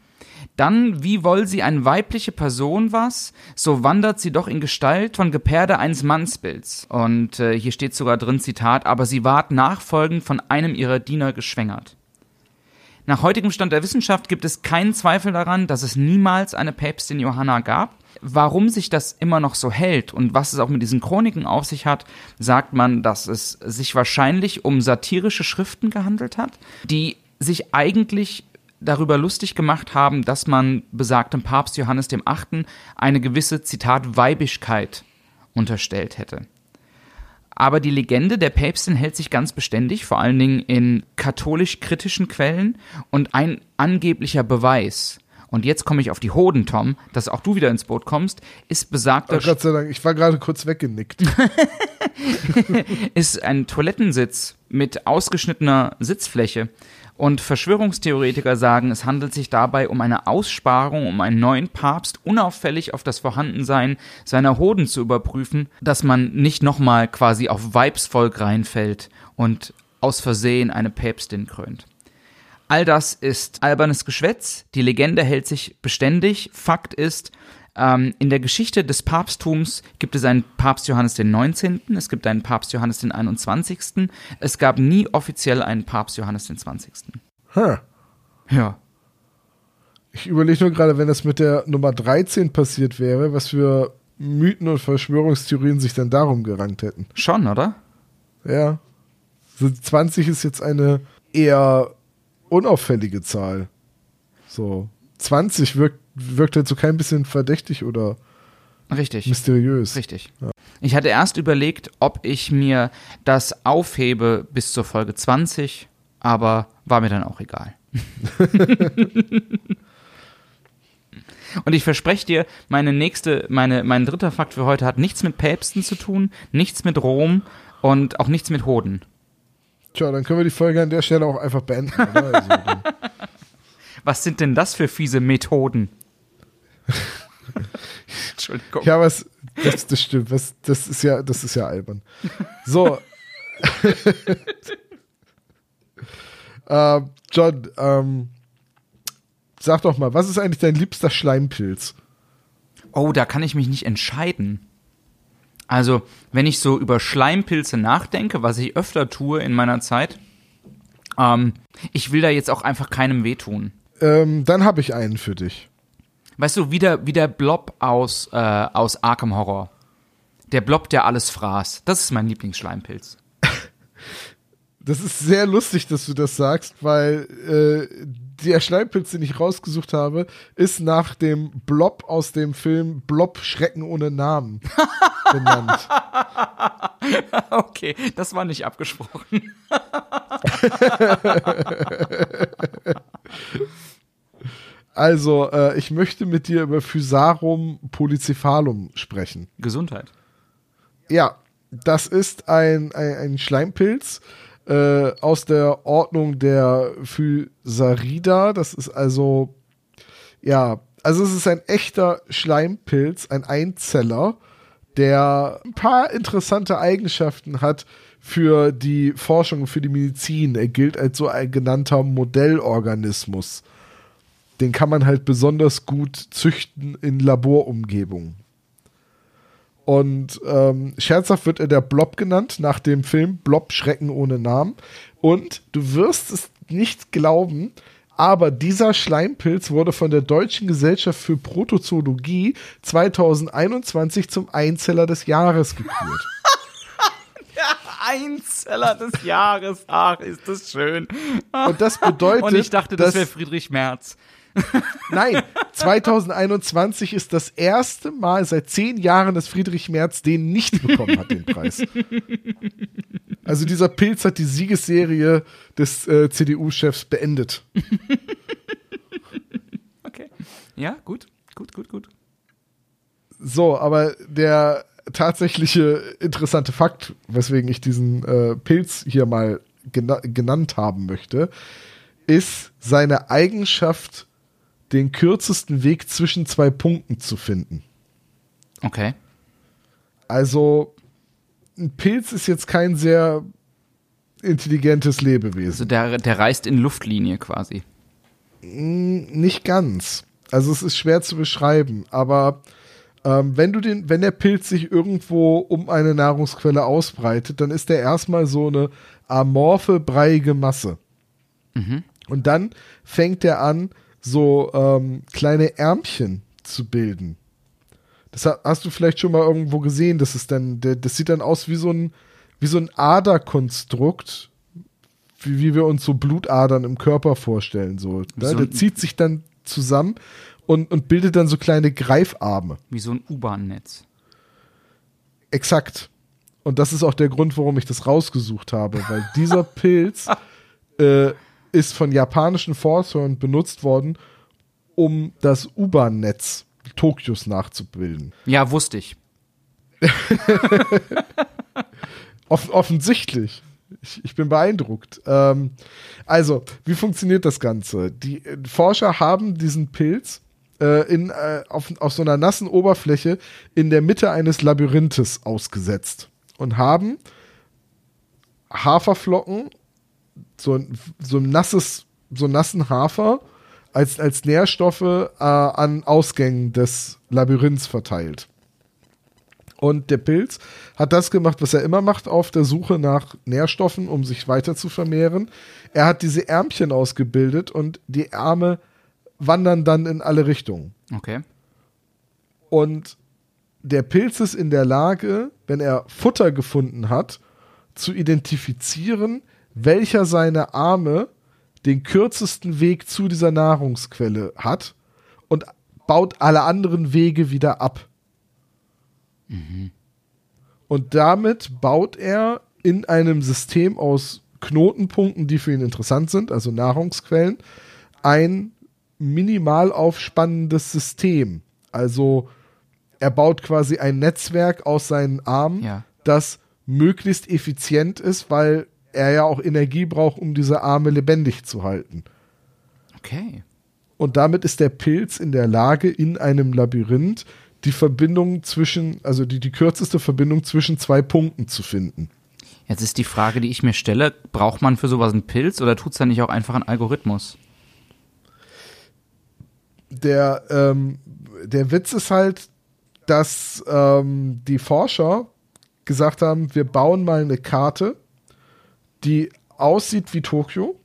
Dann, wie woll sie eine weibliche Person was, so wandert sie doch in Gestalt von Geperde eines Mannsbilds. Und äh, hier steht sogar drin, Zitat, aber sie ward nachfolgend von einem ihrer Diener geschwängert. Nach heutigem Stand der Wissenschaft gibt es keinen Zweifel daran, dass es niemals eine Päpstin Johanna gab. Warum sich das immer noch so hält und was es auch mit diesen Chroniken auf sich hat, sagt man, dass es sich wahrscheinlich um satirische Schriften gehandelt hat, die sich eigentlich darüber lustig gemacht haben, dass man besagtem Papst Johannes dem Achten eine gewisse, Zitat, Weibigkeit unterstellt hätte. Aber die Legende der Päpstin hält sich ganz beständig, vor allen Dingen in katholisch-kritischen Quellen. Und ein angeblicher Beweis, und jetzt komme ich auf die Hoden, Tom, dass auch du wieder ins Boot kommst, ist besagter. Oh Gott sei Dank, ich war gerade kurz weggenickt. ist ein Toilettensitz mit ausgeschnittener Sitzfläche. Und Verschwörungstheoretiker sagen, es handelt sich dabei um eine Aussparung, um einen neuen Papst unauffällig auf das Vorhandensein seiner Hoden zu überprüfen, dass man nicht nochmal quasi auf Weibsvolk reinfällt und aus Versehen eine Päpstin krönt. All das ist albernes Geschwätz, die Legende hält sich beständig. Fakt ist, ähm, in der Geschichte des Papsttums gibt es einen Papst Johannes den 19., es gibt einen Papst Johannes den 21., es gab nie offiziell einen Papst Johannes den 20. Huh. Ja. Ich überlege nur gerade, wenn das mit der Nummer 13 passiert wäre, was für Mythen und Verschwörungstheorien sich dann darum gerankt hätten. Schon, oder? Ja. So 20 ist jetzt eine eher unauffällige Zahl. So. 20 wirkt wirkt halt so kein bisschen verdächtig oder Richtig. mysteriös. Richtig. Ja. Ich hatte erst überlegt, ob ich mir das aufhebe bis zur Folge 20, aber war mir dann auch egal. Und ich verspreche dir, meine nächste, meine, mein dritter Fakt für heute hat nichts mit Päpsten zu tun, nichts mit Rom und auch nichts mit Hoden. Tja, dann können wir die Folge an der Stelle auch einfach beenden. Also, Was sind denn das für fiese Methoden? Entschuldigung. Ja, was, das, das stimmt. Was, das ist ja, das ist ja albern. So. äh, John, ähm, sag doch mal, was ist eigentlich dein liebster Schleimpilz? Oh, da kann ich mich nicht entscheiden. Also, wenn ich so über Schleimpilze nachdenke, was ich öfter tue in meiner Zeit, ähm, ich will da jetzt auch einfach keinem wehtun. Ähm, dann habe ich einen für dich. Weißt du, wie der, wie der Blob aus, äh, aus Arkham Horror. Der Blob, der alles fraß. Das ist mein Lieblingsschleimpilz. Das ist sehr lustig, dass du das sagst, weil äh, der Schleimpilz, den ich rausgesucht habe, ist nach dem Blob aus dem Film Blob Schrecken ohne Namen benannt. okay, das war nicht abgesprochen. Also, äh, ich möchte mit dir über Physarum polycephalum sprechen. Gesundheit. Ja, das ist ein, ein, ein Schleimpilz äh, aus der Ordnung der Physarida. Das ist also, ja, also es ist ein echter Schleimpilz, ein Einzeller, der ein paar interessante Eigenschaften hat für die Forschung, für die Medizin. Er gilt als so ein genannter Modellorganismus den kann man halt besonders gut züchten in Laborumgebungen. Und ähm, scherzhaft wird er der Blob genannt, nach dem Film Blob Schrecken ohne Namen. Und du wirst es nicht glauben, aber dieser Schleimpilz wurde von der Deutschen Gesellschaft für Protozoologie 2021 zum Einzeller des Jahres gekürt. Einzeller des Jahres. Ach, ist das schön. Und das bedeutet. Und ich dachte, das wäre Friedrich Merz. Nein, 2021 ist das erste Mal seit zehn Jahren, dass Friedrich Merz den nicht bekommen hat, den Preis. Also dieser Pilz hat die Siegesserie des äh, CDU-Chefs beendet. Okay. Ja, gut, gut, gut, gut. So, aber der tatsächliche interessante Fakt, weswegen ich diesen äh, Pilz hier mal gena genannt haben möchte, ist seine Eigenschaft, den kürzesten Weg zwischen zwei Punkten zu finden. Okay. Also, ein Pilz ist jetzt kein sehr intelligentes Lebewesen. Also der, der reist in Luftlinie quasi. Nicht ganz. Also es ist schwer zu beschreiben, aber ähm, wenn du den, wenn der Pilz sich irgendwo um eine Nahrungsquelle ausbreitet, dann ist der erstmal so eine amorphe, breiige Masse. Und dann fängt er an, so ähm, kleine Ärmchen zu bilden. Das ha- hast du vielleicht schon mal irgendwo gesehen. Das ist dann, das sieht dann aus wie so ein, wie so ein Aderkonstrukt, wie, wie wir uns so Blutadern im Körper vorstellen. So, ne? so Der zieht sich dann zusammen und, und bildet dann so kleine Greifarme. Wie so ein U-Bahn-Netz. Exakt. Und das ist auch der Grund, warum ich das rausgesucht habe, weil dieser Pilz äh, ist von japanischen Forschern benutzt worden, um das U-Bahn-Netz Tokios nachzubilden. Ja, wusste ich. Off offensichtlich. Ich, ich bin beeindruckt. Ähm, also, wie funktioniert das Ganze? Die äh, Forscher haben diesen Pilz äh, in, äh, auf, auf so einer nassen Oberfläche in der Mitte eines Labyrinthes ausgesetzt und haben Haferflocken, so ein, so ein nasses, so nassen Hafer als, als Nährstoffe äh, an Ausgängen des Labyrinths verteilt. Und der Pilz hat das gemacht, was er immer macht, auf der Suche nach Nährstoffen, um sich weiter zu vermehren. Er hat diese Ärmchen ausgebildet und die Ärme wandern dann in alle Richtungen. Okay. Und der Pilz ist in der Lage, wenn er Futter gefunden hat, zu identifizieren, welcher seiner Arme den kürzesten Weg zu dieser Nahrungsquelle hat und baut alle anderen Wege wieder ab. Und damit baut er in einem System aus Knotenpunkten, die für ihn interessant sind, also Nahrungsquellen, ein minimal aufspannendes System. Also er baut quasi ein Netzwerk aus seinen Armen, Ja. das möglichst effizient ist, weil er ja auch Energie braucht, um diese Arme lebendig zu halten. Okay. Und damit ist der Pilz in der Lage, in einem Labyrinth die Verbindung zwischen, also die, die kürzeste Verbindung zwischen zwei Punkten zu finden. Jetzt ist die Frage, die ich mir stelle, braucht man für sowas einen Pilz oder tut's da nicht auch einfach einen Algorithmus? Der, ähm, der Witz ist halt, dass ähm, die Forscher gesagt haben, wir bauen mal eine Karte, die aussieht wie Tokio.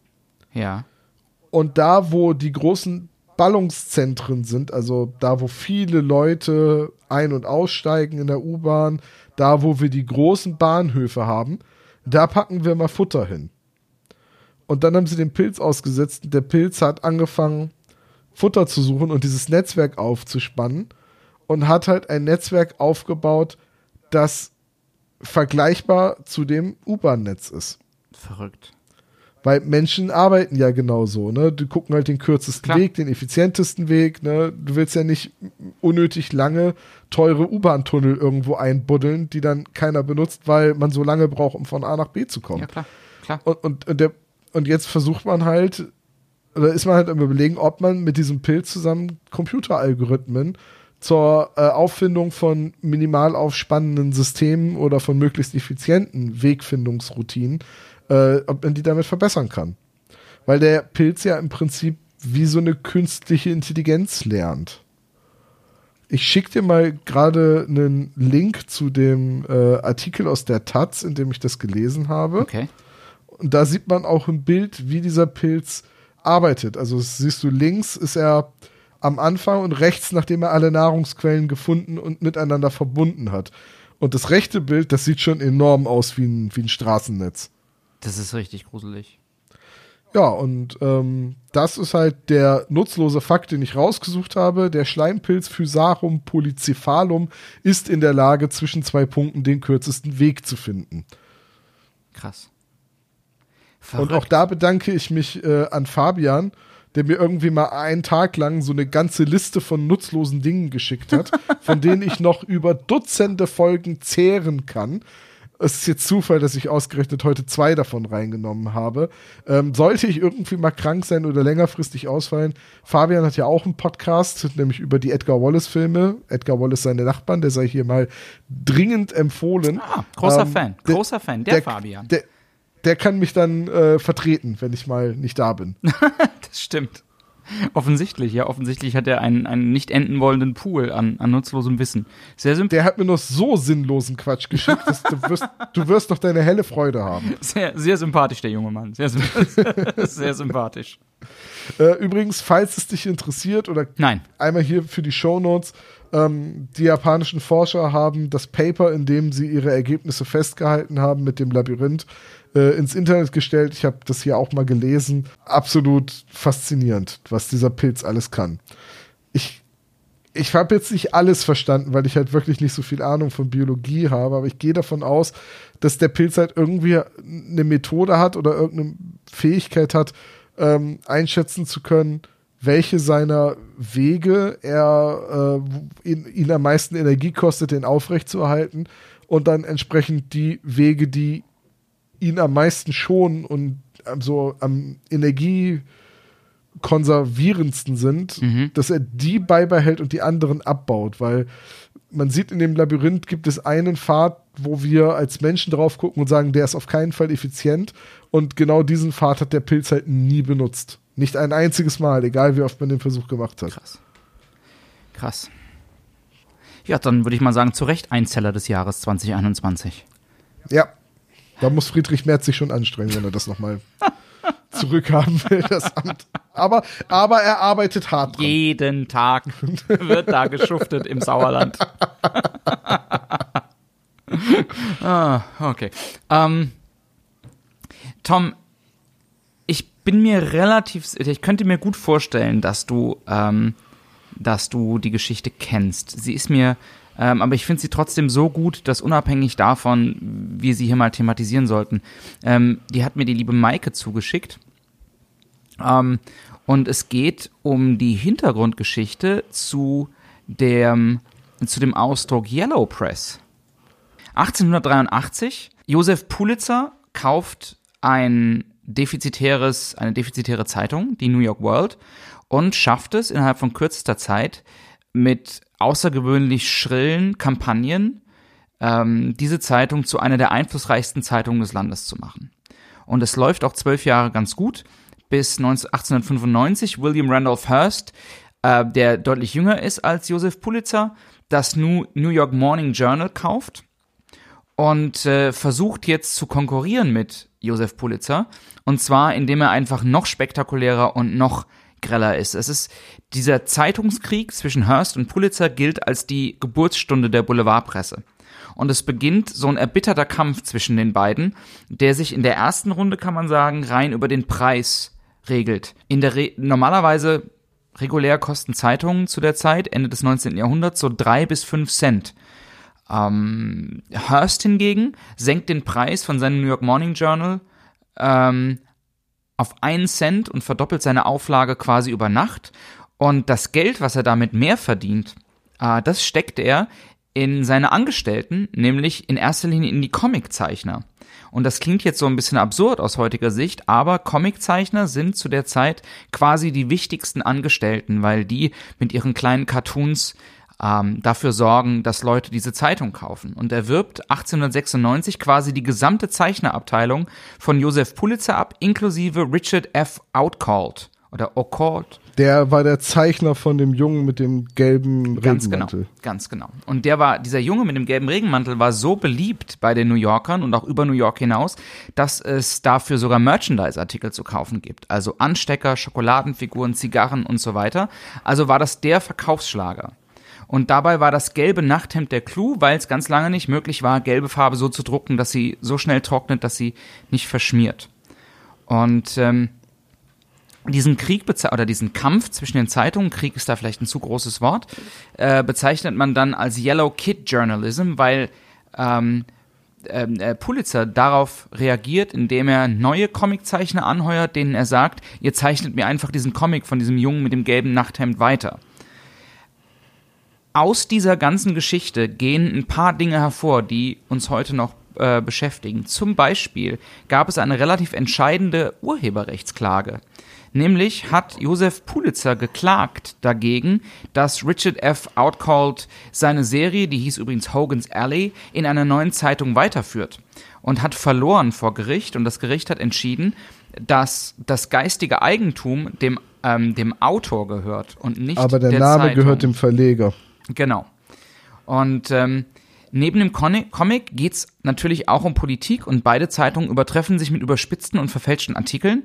Ja. Und da, wo die großen Ballungszentren sind, also da, wo viele Leute ein- und aussteigen in der U-Bahn, da, wo wir die großen Bahnhöfe haben, da packen wir mal Futter hin. Und dann haben sie den Pilz ausgesetzt und der Pilz hat angefangen, Futter zu suchen und dieses Netzwerk aufzuspannen und hat halt ein Netzwerk aufgebaut, das vergleichbar zu dem U-Bahn-Netz ist. Verrückt. Weil Menschen arbeiten ja genauso, ne? Die gucken halt den kürzesten Klar. Weg, den effizientesten Weg, ne? Du willst ja nicht unnötig lange teure U-Bahn-Tunnel irgendwo einbuddeln, die dann keiner benutzt, weil man so lange braucht, um von A nach B zu kommen. Ja, klar. Klar. Und, und, und, der, und jetzt versucht man halt, oder ist man halt am überlegen, ob man mit diesem Pilz zusammen Computeralgorithmen zur äh, Auffindung von minimal aufspannenden Systemen oder von möglichst effizienten Wegfindungsroutinen, äh, ob man die damit verbessern kann. Weil der Pilz ja im Prinzip wie so eine künstliche Intelligenz lernt. Ich schicke dir mal gerade einen Link zu dem äh, Artikel aus der Taz, in dem ich das gelesen habe. Okay. Und da sieht man auch im Bild, wie dieser Pilz arbeitet. Also siehst du links ist er am Anfang und rechts, nachdem er alle Nahrungsquellen gefunden und miteinander verbunden hat. Und das rechte Bild, das sieht schon enorm aus wie ein, wie ein Straßennetz. Das ist richtig gruselig. Ja, und ähm, das ist halt der nutzlose Fakt, den ich rausgesucht habe. Der Schleimpilz Physarum polycephalum ist in der Lage, zwischen zwei Punkten den kürzesten Weg zu finden. Krass. Und auch da bedanke ich mich äh, an Fabian, der mir irgendwie mal einen Tag lang so eine ganze Liste von nutzlosen Dingen geschickt hat, von denen ich noch über Dutzende Folgen zehren kann. Es ist jetzt Zufall, dass ich ausgerechnet heute zwei davon reingenommen habe. Ähm, sollte ich irgendwie mal krank sein oder längerfristig ausfallen, Fabian hat ja auch einen Podcast, nämlich über die Edgar Wallace-Filme. Edgar Wallace seine Nachbarn, der sei hier mal dringend empfohlen. Ah, großer Ähm, Fan, der- großer Fan, der, Fabian. Der, der kann mich dann äh, vertreten, wenn ich mal nicht da bin. Das stimmt. Offensichtlich, ja, offensichtlich hat er einen, einen nicht enden wollenden Pool an, an nutzlosem Wissen. Sehr, symp Der hat mir noch so sinnlosen Quatsch geschickt, dass du wirst, du wirst doch deine helle Freude haben. sehr, sehr sympathisch, der junge Mann. Sehr, sehr sympathisch. Äh, übrigens, falls es dich interessiert oder Nein. einmal hier für die Shownotes, ähm, die japanischen Forscher haben das Paper, in dem sie ihre Ergebnisse festgehalten haben mit dem Labyrinth, äh, ins Internet gestellt. Ich habe das hier auch mal gelesen. Absolut faszinierend, was dieser Pilz alles kann. Ich ich habe jetzt nicht alles verstanden, weil ich halt wirklich nicht so viel Ahnung von Biologie habe, aber ich gehe davon aus, dass der Pilz halt irgendwie eine Methode hat oder irgendeine Fähigkeit hat, ähm, einschätzen zu können, welche seiner Wege er äh, ihn, ihn am meisten Energie kostet, den aufrechtzuerhalten und dann entsprechend die Wege, die ihn am meisten schonen und ähm, so am energiekonservierendsten sind, dass er die beibehält und die anderen abbaut, weil man sieht in dem Labyrinth gibt es einen Pfad, wo wir als Menschen drauf gucken und sagen, der ist auf keinen Fall effizient und genau diesen Pfad hat der Pilz halt nie benutzt. Nicht ein einziges Mal, egal wie oft man den Versuch gemacht hat. Krass. Krass. Ja, dann würde ich mal sagen, zu Recht Einzeller des Jahres 2021. Ja, da muss Friedrich Merz sich schon anstrengen, wenn er das nochmal zurückhaben will, das Amt. Aber, aber er arbeitet hart dran. Jeden Tag wird da geschuftet im Sauerland. ah, okay. Ähm, Tom, ich bin mir relativ, ich könnte mir gut vorstellen, dass du, ähm, dass du die Geschichte kennst. Sie ist mir, ähm, aber ich finde sie trotzdem so gut, dass unabhängig davon, wir sie hier mal thematisieren sollten, ähm, die hat mir die liebe Maike zugeschickt. Ähm, und es geht um die Hintergrundgeschichte zu dem, zu dem Ausdruck Yellow Press. 1883, Josef Pulitzer kauft ein defizitäres, eine defizitäre Zeitung, die New York World, und schafft es innerhalb von kürzester Zeit mit außergewöhnlich schrillen Kampagnen, ähm, diese Zeitung zu einer der einflussreichsten Zeitungen des Landes zu machen. Und es läuft auch zwölf Jahre ganz gut, bis 19, 1895 William Randolph Hearst, äh, der deutlich jünger ist als Joseph Pulitzer, das New, New York Morning Journal kauft und äh, versucht jetzt zu konkurrieren mit Joseph Pulitzer. Und zwar, indem er einfach noch spektakulärer und noch greller ist. Es ist dieser Zeitungskrieg zwischen Hearst und Pulitzer gilt als die Geburtsstunde der Boulevardpresse. Und es beginnt so ein erbitterter Kampf zwischen den beiden, der sich in der ersten Runde, kann man sagen, rein über den Preis regelt. In der Re normalerweise regulär kosten Zeitungen zu der Zeit, Ende des 19. Jahrhunderts, so drei bis fünf Cent. Ähm, Hearst hingegen senkt den Preis von seinem New York Morning Journal ähm, auf einen Cent und verdoppelt seine Auflage quasi über Nacht. Und das Geld, was er damit mehr verdient, äh, das steckt er in seine Angestellten, nämlich in erster Linie in die Comiczeichner. Und das klingt jetzt so ein bisschen absurd aus heutiger Sicht, aber Comiczeichner sind zu der Zeit quasi die wichtigsten Angestellten, weil die mit ihren kleinen Cartoons ähm, dafür sorgen, dass Leute diese Zeitung kaufen. Und er wirbt 1896 quasi die gesamte Zeichnerabteilung von Joseph Pulitzer ab, inklusive Richard F. Outcalled oder O'Called. Der war der Zeichner von dem Jungen mit dem gelben Ganz Regenmantel. genau, ganz genau. Und der war, dieser Junge mit dem gelben Regenmantel war so beliebt bei den New Yorkern und auch über New York hinaus, dass es dafür sogar Merchandise-Artikel zu kaufen gibt. Also Anstecker, Schokoladenfiguren, Zigarren und so weiter. Also war das der Verkaufsschlager. Und dabei war das gelbe Nachthemd der Clou, weil es ganz lange nicht möglich war, gelbe Farbe so zu drucken, dass sie so schnell trocknet, dass sie nicht verschmiert. Und ähm, diesen Krieg oder diesen Kampf zwischen den Zeitungen, Krieg ist da vielleicht ein zu großes Wort, äh, bezeichnet man dann als Yellow Kid Journalism, weil ähm, ähm, äh, Pulitzer darauf reagiert, indem er neue Comiczeichner anheuert, denen er sagt, ihr zeichnet mir einfach diesen Comic von diesem Jungen mit dem gelben Nachthemd weiter. Aus dieser ganzen Geschichte gehen ein paar Dinge hervor, die uns heute noch äh, beschäftigen. Zum Beispiel gab es eine relativ entscheidende Urheberrechtsklage. Nämlich hat Josef Pulitzer geklagt dagegen, dass Richard F. Outcalled seine Serie, die hieß übrigens Hogan's Alley, in einer neuen Zeitung weiterführt und hat verloren vor Gericht und das Gericht hat entschieden, dass das geistige Eigentum dem, ähm, dem Autor gehört und nicht Aber der, der Name Zeitung. gehört dem Verleger. Genau. Und ähm, neben dem Comic, geht es natürlich auch um Politik und beide Zeitungen übertreffen sich mit überspitzten und verfälschten Artikeln.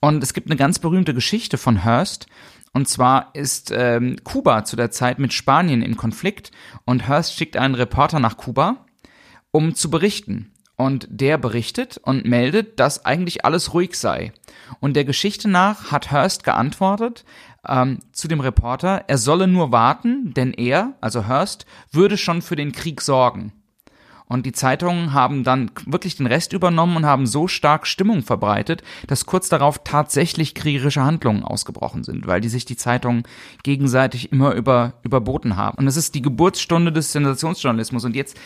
Und es gibt eine ganz berühmte Geschichte von Hearst. Und zwar ist ähm, Kuba zu der Zeit mit Spanien im Konflikt und Hearst schickt einen Reporter nach Kuba, um zu berichten. Und der berichtet und meldet, dass eigentlich alles ruhig sei. Und der Geschichte nach hat Hearst geantwortet ähm, zu dem Reporter, er solle nur warten, denn er, also Hearst, würde schon für den Krieg sorgen. Und die Zeitungen haben dann wirklich den Rest übernommen und haben so stark Stimmung verbreitet, dass kurz darauf tatsächlich kriegerische Handlungen ausgebrochen sind, weil die sich die Zeitungen gegenseitig immer über, überboten haben. Und es ist die Geburtsstunde des Sensationsjournalismus. Und jetzt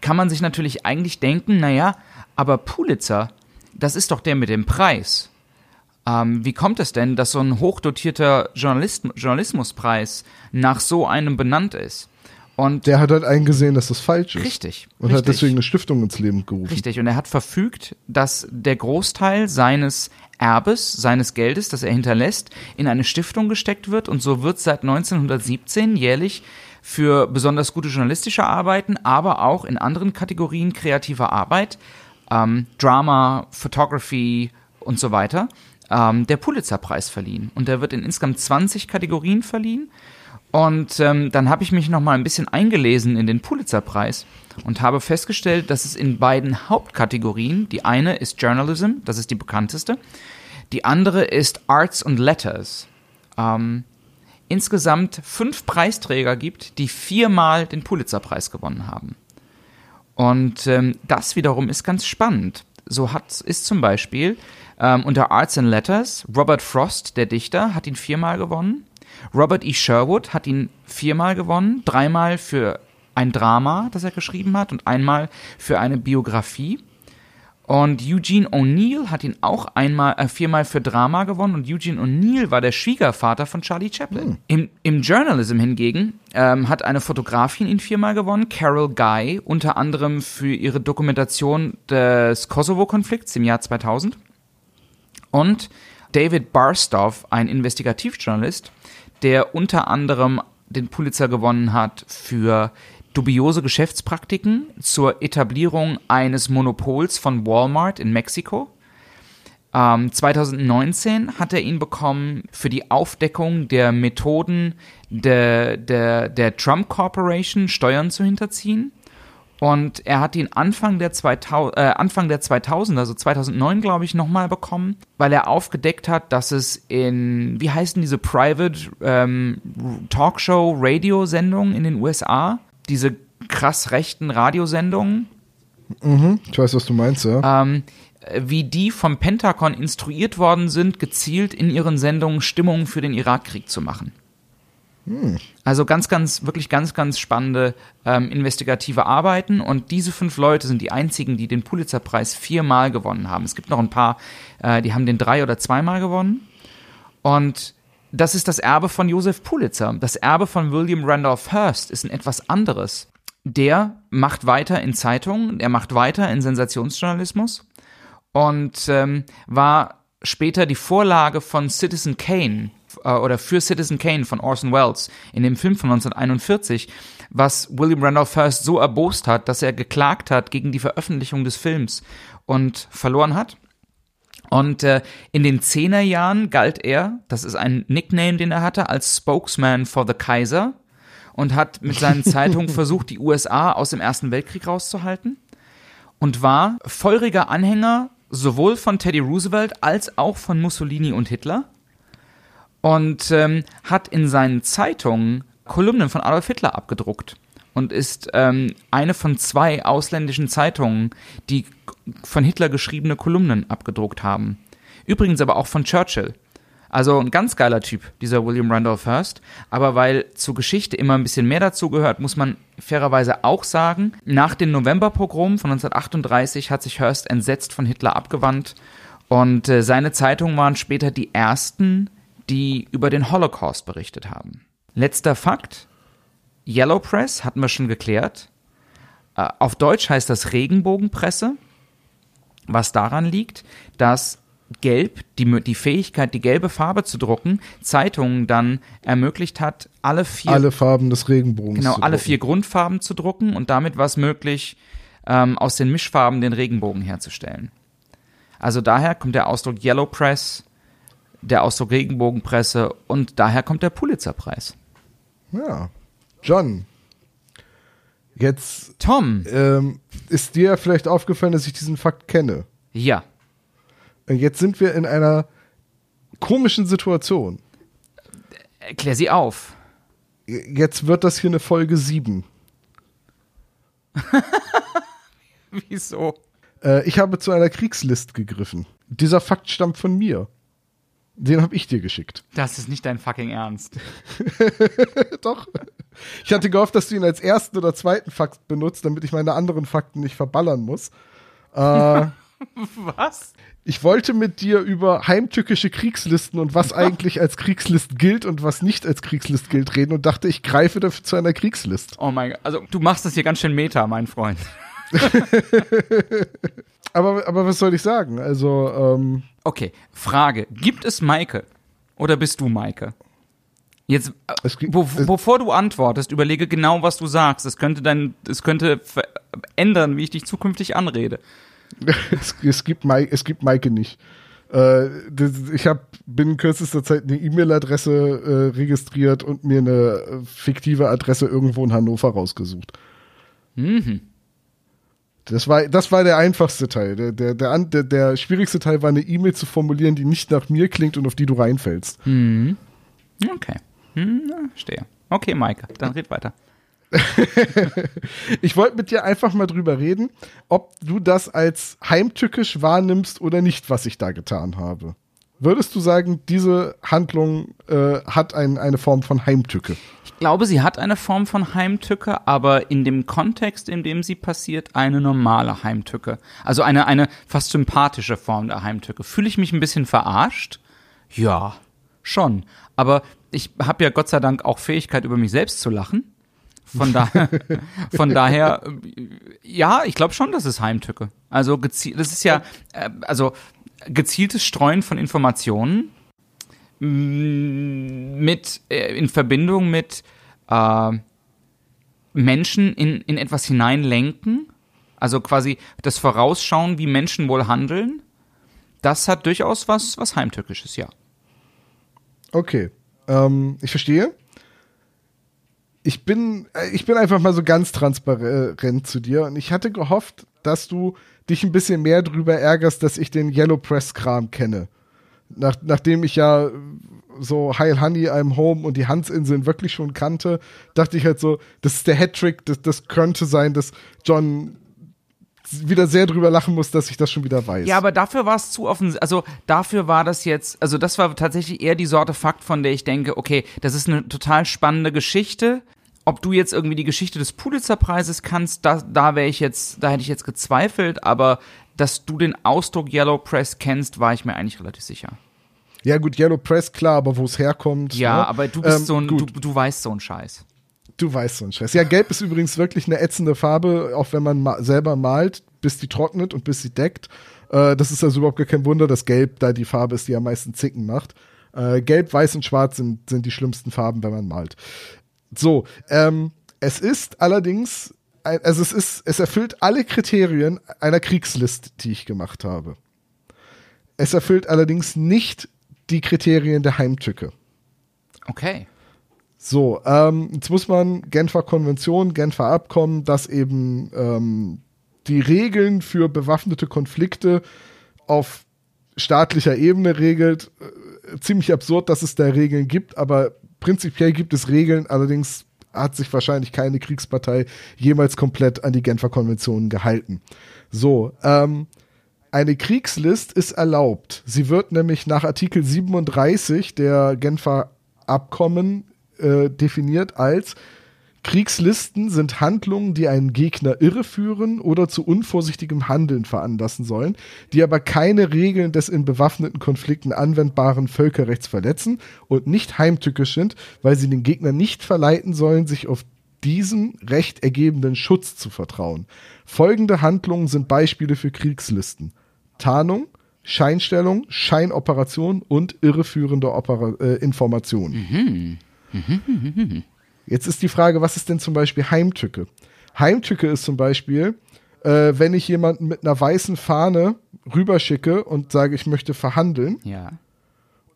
kann man sich natürlich eigentlich denken, naja, aber Pulitzer, das ist doch der mit dem Preis. Ähm, wie kommt es denn, dass so ein hochdotierter Journalist Journalismuspreis nach so einem benannt ist? Und Der hat halt eingesehen, dass das falsch ist. richtig. Und richtig. hat deswegen eine Stiftung ins Leben gerufen. Richtig, und er hat verfügt, dass der Großteil seines Erbes, seines Geldes, das er hinterlässt, in eine Stiftung gesteckt wird. Und so wird seit 1917 jährlich für besonders gute journalistische Arbeiten, aber auch in anderen Kategorien kreativer Arbeit, ähm, Drama, Photography und so weiter, ähm, der Pulitzer-Preis verliehen. Und der wird in insgesamt 20 Kategorien verliehen. Und ähm, dann habe ich mich noch mal ein bisschen eingelesen in den Pulitzer-Preis und habe festgestellt, dass es in beiden Hauptkategorien, die eine ist Journalism, das ist die bekannteste, die andere ist Arts and Letters, ähm, insgesamt fünf Preisträger gibt, die viermal den Pulitzer-Preis gewonnen haben. Und ähm, das wiederum ist ganz spannend. So hat ist zum Beispiel ähm, unter Arts and Letters Robert Frost, der Dichter, hat ihn viermal gewonnen. Robert E. Sherwood hat ihn viermal gewonnen, dreimal für ein Drama, das er geschrieben hat, und einmal für eine Biografie. Und Eugene O'Neill hat ihn auch einmal, äh, viermal für Drama gewonnen und Eugene O'Neill war der Schwiegervater von Charlie Chaplin. Im, Im Journalism hingegen ähm, hat eine Fotografin ihn viermal gewonnen, Carol Guy, unter anderem für ihre Dokumentation des Kosovo-Konflikts im Jahr 2000. Und David Barstow, ein Investigativjournalist, der unter anderem den Pulitzer gewonnen hat für dubiose Geschäftspraktiken zur Etablierung eines Monopols von Walmart in Mexiko. Ähm, 2019 hat er ihn bekommen für die Aufdeckung der Methoden der, der, der Trump Corporation, Steuern zu hinterziehen. Und er hat ihn Anfang der, 2000, äh, Anfang der 2000, also 2009, glaube ich, nochmal bekommen, weil er aufgedeckt hat, dass es in, wie heißen diese Private ähm, Talkshow-Radiosendungen in den USA, diese krass rechten Radiosendungen, Mhm, ich weiß, was du meinst, ja. ähm, wie die vom Pentagon instruiert worden sind, gezielt in ihren Sendungen Stimmung für den Irakkrieg zu machen. Also ganz, ganz, wirklich ganz, ganz spannende ähm, investigative Arbeiten und diese fünf Leute sind die einzigen, die den Pulitzerpreis viermal gewonnen haben. Es gibt noch ein paar, äh, die haben den drei oder zweimal gewonnen. Und das ist das Erbe von Joseph Pulitzer. Das Erbe von William Randolph Hearst ist ein etwas anderes. Der macht weiter in Zeitungen, er macht weiter in Sensationsjournalismus und ähm, war später die Vorlage von Citizen Kane äh, oder für Citizen Kane von Orson Welles in dem Film von 1941, was William Randolph Hearst so erbost hat, dass er geklagt hat gegen die Veröffentlichung des Films und verloren hat. Und äh, in den Zehnerjahren galt er, das ist ein Nickname, den er hatte, als Spokesman for the Kaiser und hat mit seinen Zeitungen versucht, die USA aus dem Ersten Weltkrieg rauszuhalten und war feuriger Anhänger sowohl von Teddy Roosevelt als auch von Mussolini und Hitler und ähm, hat in seinen Zeitungen Kolumnen von Adolf Hitler abgedruckt und ist ähm, eine von zwei ausländischen Zeitungen, die von Hitler geschriebene Kolumnen abgedruckt haben. Übrigens aber auch von Churchill. Also ein ganz geiler Typ, dieser William Randolph Hearst. Aber weil zur Geschichte immer ein bisschen mehr dazu gehört, muss man fairerweise auch sagen, nach den Novemberpogromen von 1938 hat sich Hearst entsetzt von Hitler abgewandt. Und äh, seine Zeitungen waren später die ersten, die über den Holocaust berichtet haben. Letzter Fakt. Yellow Press hatten wir schon geklärt. Äh, auf Deutsch heißt das Regenbogenpresse, was daran liegt, dass Gelb, die, die Fähigkeit, die gelbe Farbe zu drucken, Zeitungen dann ermöglicht hat, alle vier. Alle Farben des Regenbogens. Genau, alle vier Grundfarben zu drucken und damit war es möglich, ähm, aus den Mischfarben den Regenbogen herzustellen. Also daher kommt der Ausdruck Yellow Press, der Ausdruck Regenbogenpresse und daher kommt der Pulitzerpreis. Ja. John. Jetzt. Tom. Ähm, ist dir vielleicht aufgefallen, dass ich diesen Fakt kenne? Ja. Jetzt sind wir in einer komischen Situation. Erklär sie auf. Jetzt wird das hier eine Folge 7. Wieso? Äh, ich habe zu einer Kriegslist gegriffen. Dieser Fakt stammt von mir. Den habe ich dir geschickt. Das ist nicht dein fucking Ernst. Doch. Ich hatte gehofft, dass du ihn als ersten oder zweiten Fakt benutzt, damit ich meine anderen Fakten nicht verballern muss. Äh, Was? Ich wollte mit dir über heimtückische Kriegslisten und was eigentlich als Kriegslist gilt und was nicht als Kriegslist gilt reden und dachte, ich greife dafür zu einer Kriegslist. Oh mein Gott, also du machst das hier ganz schön meta, mein Freund. aber, aber was soll ich sagen? Also, ähm, Okay, Frage. Gibt es Maike? Oder bist du Maike? Jetzt, äh, gibt- es- bevor du antwortest, überlege genau, was du sagst. Es könnte dann, es könnte ändern, wie ich dich zukünftig anrede. es, es, gibt Mai, es gibt Maike nicht. Äh, das, ich habe binnen kürzester Zeit eine E-Mail-Adresse äh, registriert und mir eine äh, fiktive Adresse irgendwo in Hannover rausgesucht. Mhm. Das war, das war der einfachste Teil. Der, der, der, der, der schwierigste Teil war eine E-Mail zu formulieren, die nicht nach mir klingt und auf die du reinfällst. Mhm. Okay. Hm, stehe. Okay, Maike, dann red weiter. Ich wollte mit dir einfach mal drüber reden, ob du das als heimtückisch wahrnimmst oder nicht, was ich da getan habe. Würdest du sagen, diese Handlung äh, hat ein, eine Form von Heimtücke? Ich glaube, sie hat eine Form von Heimtücke, aber in dem Kontext, in dem sie passiert, eine normale Heimtücke. Also eine, eine fast sympathische Form der Heimtücke. Fühle ich mich ein bisschen verarscht? Ja, schon. Aber ich habe ja Gott sei Dank auch Fähigkeit, über mich selbst zu lachen. Von, daher, von daher, äh, ja, ich glaube schon, das ist Heimtücke. Also gezielt, das ist ja, äh, also gezieltes Streuen von Informationen mit äh, in Verbindung mit äh, Menschen in, in etwas hineinlenken, also quasi das Vorausschauen, wie Menschen wohl handeln, das hat durchaus was, was Heimtückisches, ja. Okay, ähm, ich verstehe. Ich bin, äh, ich bin einfach mal so ganz transparent zu dir und ich hatte gehofft, dass du dich ein bisschen mehr drüber ärgerst, dass ich den Yellow Press Kram kenne. Nach, nachdem ich ja so Heil Honey, I'm Home und die Hansinseln wirklich schon kannte, dachte ich halt so, das ist der Hattrick, das, das könnte sein, dass John wieder sehr drüber lachen muss, dass ich das schon wieder weiß. Ja, aber dafür war es zu offen. Also dafür war das jetzt, also das war tatsächlich eher die Sorte Fakt, von der ich denke, okay, das ist eine total spannende Geschichte. Ob du jetzt irgendwie die Geschichte des Pulitzerpreises kannst, da, da wäre ich jetzt, da hätte ich jetzt gezweifelt, aber dass du den Ausdruck Yellow Press kennst, war ich mir eigentlich relativ sicher. ja gut, Yellow Press, klar, aber wo es herkommt. Ja, ne? aber du bist Ähm, so ein, du, du weißt so einen Scheiß. Du weißt so einen Scheiß. Ja, Gelb ist übrigens wirklich eine ätzende Farbe, auch wenn man ma selber malt, bis die trocknet und bis sie deckt. Äh, das ist also überhaupt gar kein Wunder, dass Gelb da die Farbe ist, die am meisten Zicken macht. Äh, Gelb, Weiß und Schwarz sind, sind die schlimmsten Farben, wenn man malt. So, ähm, es ist allerdings, also es ist, es erfüllt alle Kriterien einer Kriegslist, die ich gemacht habe. Es erfüllt allerdings nicht die Kriterien der Heimtücke. Okay. So, ähm, jetzt muss man Genfer Konvention, Genfer Abkommen, das eben ähm, die Regeln für bewaffnete Konflikte auf staatlicher Ebene regelt. Äh, ziemlich absurd, dass es da Regeln gibt, aber prinzipiell gibt es Regeln, allerdings hat sich wahrscheinlich keine Kriegspartei jemals komplett an die Genfer Konventionen gehalten. So, ähm, eine Kriegslist ist erlaubt. Sie wird nämlich nach Artikel 37 der Genfer Abkommen äh, definiert als Kriegslisten sind Handlungen, die einen Gegner irreführen oder zu unvorsichtigem Handeln veranlassen sollen, die aber keine Regeln des in bewaffneten Konflikten anwendbaren Völkerrechts verletzen und nicht heimtückisch sind, weil sie den Gegner nicht verleiten sollen, sich auf diesem recht ergebenden Schutz zu vertrauen. Folgende Handlungen sind Beispiele für Kriegslisten. Tarnung, Scheinstellung, Scheinoperation und irreführende Opera äh, Informationen. Jetzt ist die Frage, was ist denn zum Beispiel Heimtücke? Heimtücke ist zum Beispiel, äh, wenn ich jemanden mit einer weißen Fahne rüberschicke und sage, ich möchte verhandeln Ja.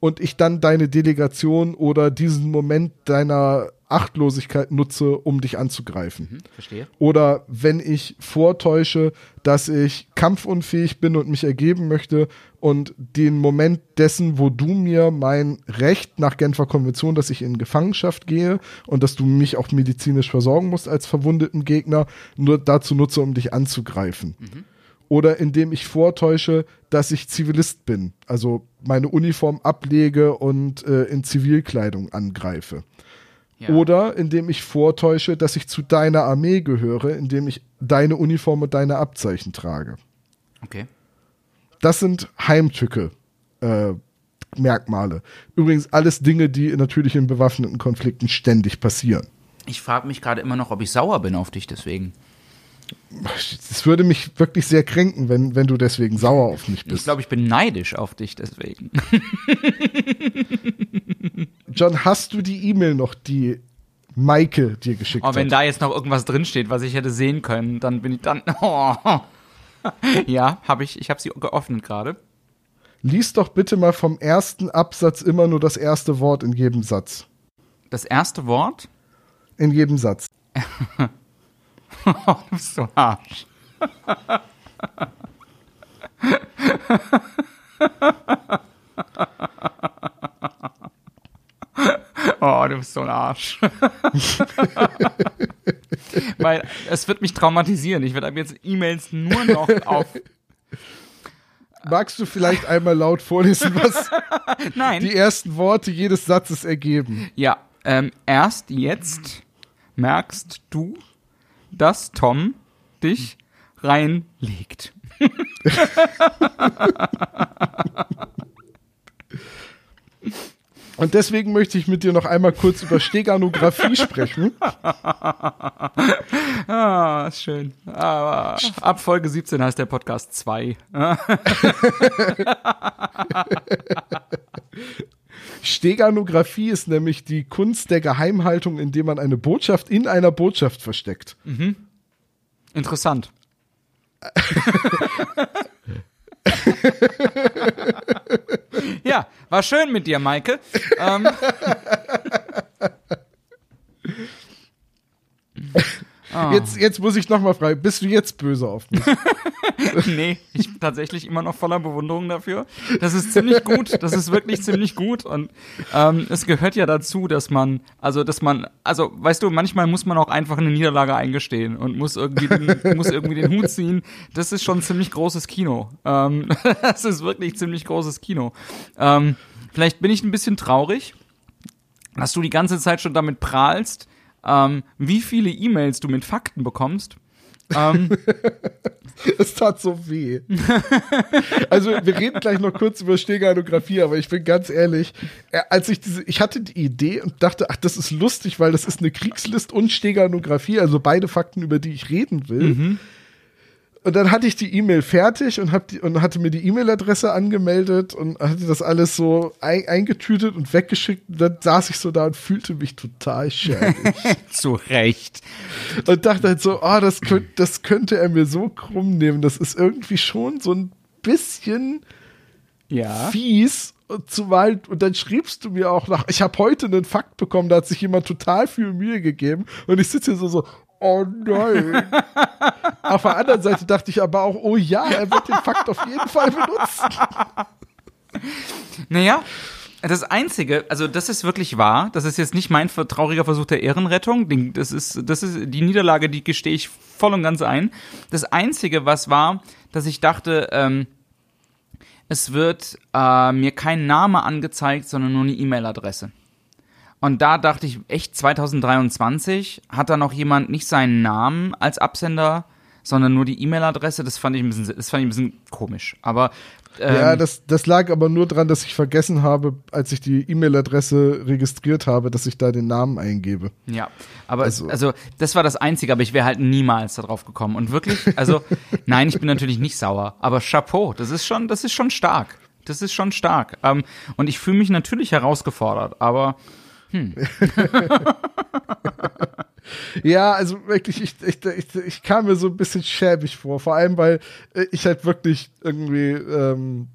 und ich dann deine Delegation oder diesen Moment deiner Achtlosigkeit nutze, um dich anzugreifen. Hm, verstehe. Oder wenn ich vortäusche, dass ich kampfunfähig bin und mich ergeben möchte und den Moment dessen, wo du mir mein Recht nach Genfer Konvention, dass ich in Gefangenschaft gehe und dass du mich auch medizinisch versorgen musst als verwundeten Gegner, nur dazu nutze, um dich anzugreifen. Oder indem ich vortäusche, dass ich Zivilist bin, also meine Uniform ablege und äh, in Zivilkleidung angreife. Ja. Oder indem ich vortäusche, dass ich zu deiner Armee gehöre, indem ich deine Uniform und deine Abzeichen trage. Okay. Das sind Heimtücke. Äh, Merkmale. Übrigens alles Dinge, die natürlich in bewaffneten Konflikten ständig passieren. Ich frage mich gerade immer noch, ob ich sauer bin auf dich deswegen. Es würde mich wirklich sehr kränken, wenn, wenn du deswegen sauer auf mich Ich bist. glaube, ich bin neidisch auf dich deswegen. John, hast du die E-Mail noch, die Maike dir geschickt Aber Oh, wenn hat? da jetzt noch irgendwas drinsteht, was ich hätte sehen können, dann bin ich dann. Oh. Ja, habe ich. Ich habe sie geöffnet gerade. Lies doch bitte mal vom ersten Absatz immer nur das erste Wort in jedem Satz. Das erste Wort. In jedem Satz. Oh, du bist so ein Arsch. Oh, du bist so ein Arsch. Weil es wird mich traumatisieren. Ich werde ab jetzt E-Mails nur noch auf. Magst du vielleicht einmal laut vorlesen, was Nein. die ersten Worte jedes Satzes ergeben? Ja, ähm, erst jetzt merkst du, dass Tom dich reinlegt. Und deswegen möchte ich mit dir noch einmal kurz über Steganographie sprechen. Ah, ist schön. Aber ab Folge 17 heißt der Podcast 2. Steganographie ist nämlich die Kunst der Geheimhaltung, indem man eine Botschaft in einer Botschaft versteckt. Interessant. ja, war schön mit dir, Maike. Ähm, Ah. Jetzt, jetzt muss ich noch mal fragen, bist du jetzt böse auf mich? nee, ich bin tatsächlich immer noch voller Bewunderung dafür. Das ist ziemlich gut. Das ist wirklich ziemlich gut. Und ähm, es gehört ja dazu, dass man, also dass man, also weißt du, manchmal muss man auch einfach eine Niederlage eingestehen und muss irgendwie den, muss irgendwie den Hut ziehen. Das ist schon ziemlich großes Kino. Ähm, das ist wirklich ziemlich großes Kino. Ähm, vielleicht bin ich ein bisschen traurig, dass du die ganze Zeit schon damit prahlst, ähm, wie viele E-Mails du mit Fakten bekommst. Ähm, Es tat so weh. Also, wir reden gleich noch kurz über Steganographie, aber ich bin ganz ehrlich, äh, als ich diese, ich hatte die Idee und dachte, ach, das ist lustig, weil das ist eine Kriegslist und Steganographie, also beide Fakten, über die ich reden will. Und dann hatte ich die E-Mail fertig und, hab die, und hatte mir die E-Mail-Adresse angemeldet und hatte das alles so ein, eingetütet und weggeschickt. Und dann saß ich so da und fühlte mich total schäbig. zu Recht. und dachte halt so, ah, das, könnt, das könnte er mir so krumm nehmen. Das ist irgendwie schon so ein bisschen Ja. fies. Und zumal, und dann schriebst du mir auch nach, ich habe heute einen Fakt bekommen, da hat sich jemand total viel Mühe gegeben. Und ich sitze hier so, so, oh nein. auf der anderen Seite dachte ich aber auch, oh ja, er wird den Fakt auf jeden Fall benutzen. Naja, Das Einzige, also das ist wirklich wahr, das ist jetzt nicht mein trauriger Versuch der Ehrenrettung, das ist, das ist die Niederlage, die gestehe ich voll und ganz ein. Das Einzige, was war, dass ich dachte, ähm, es wird äh, mir kein Name angezeigt, sondern nur eine E-Mail-Adresse. Und da dachte ich, echt 2023 hat da noch jemand nicht seinen Namen als Absender, sondern nur die E-Mail-Adresse. Das fand ich ein bisschen, das fand ich ein bisschen komisch. Aber ähm, ja, das, das lag aber nur daran, dass ich vergessen habe, als ich die E-Mail-Adresse registriert habe, dass ich da den Namen eingebe. Ja, aber also, also das war das Einzige, aber ich wäre halt niemals darauf gekommen. Und wirklich, also nein, ich bin natürlich nicht sauer, aber Chapeau, das ist schon, das ist schon stark. Das ist schon stark. Ähm, und ich fühle mich natürlich herausgefordert, aber hm. Ja, also wirklich, ich, ich, ich, ich kam mir so ein bisschen schäbig vor. Vor allem, weil äh, ich halt wirklich irgendwie ähm,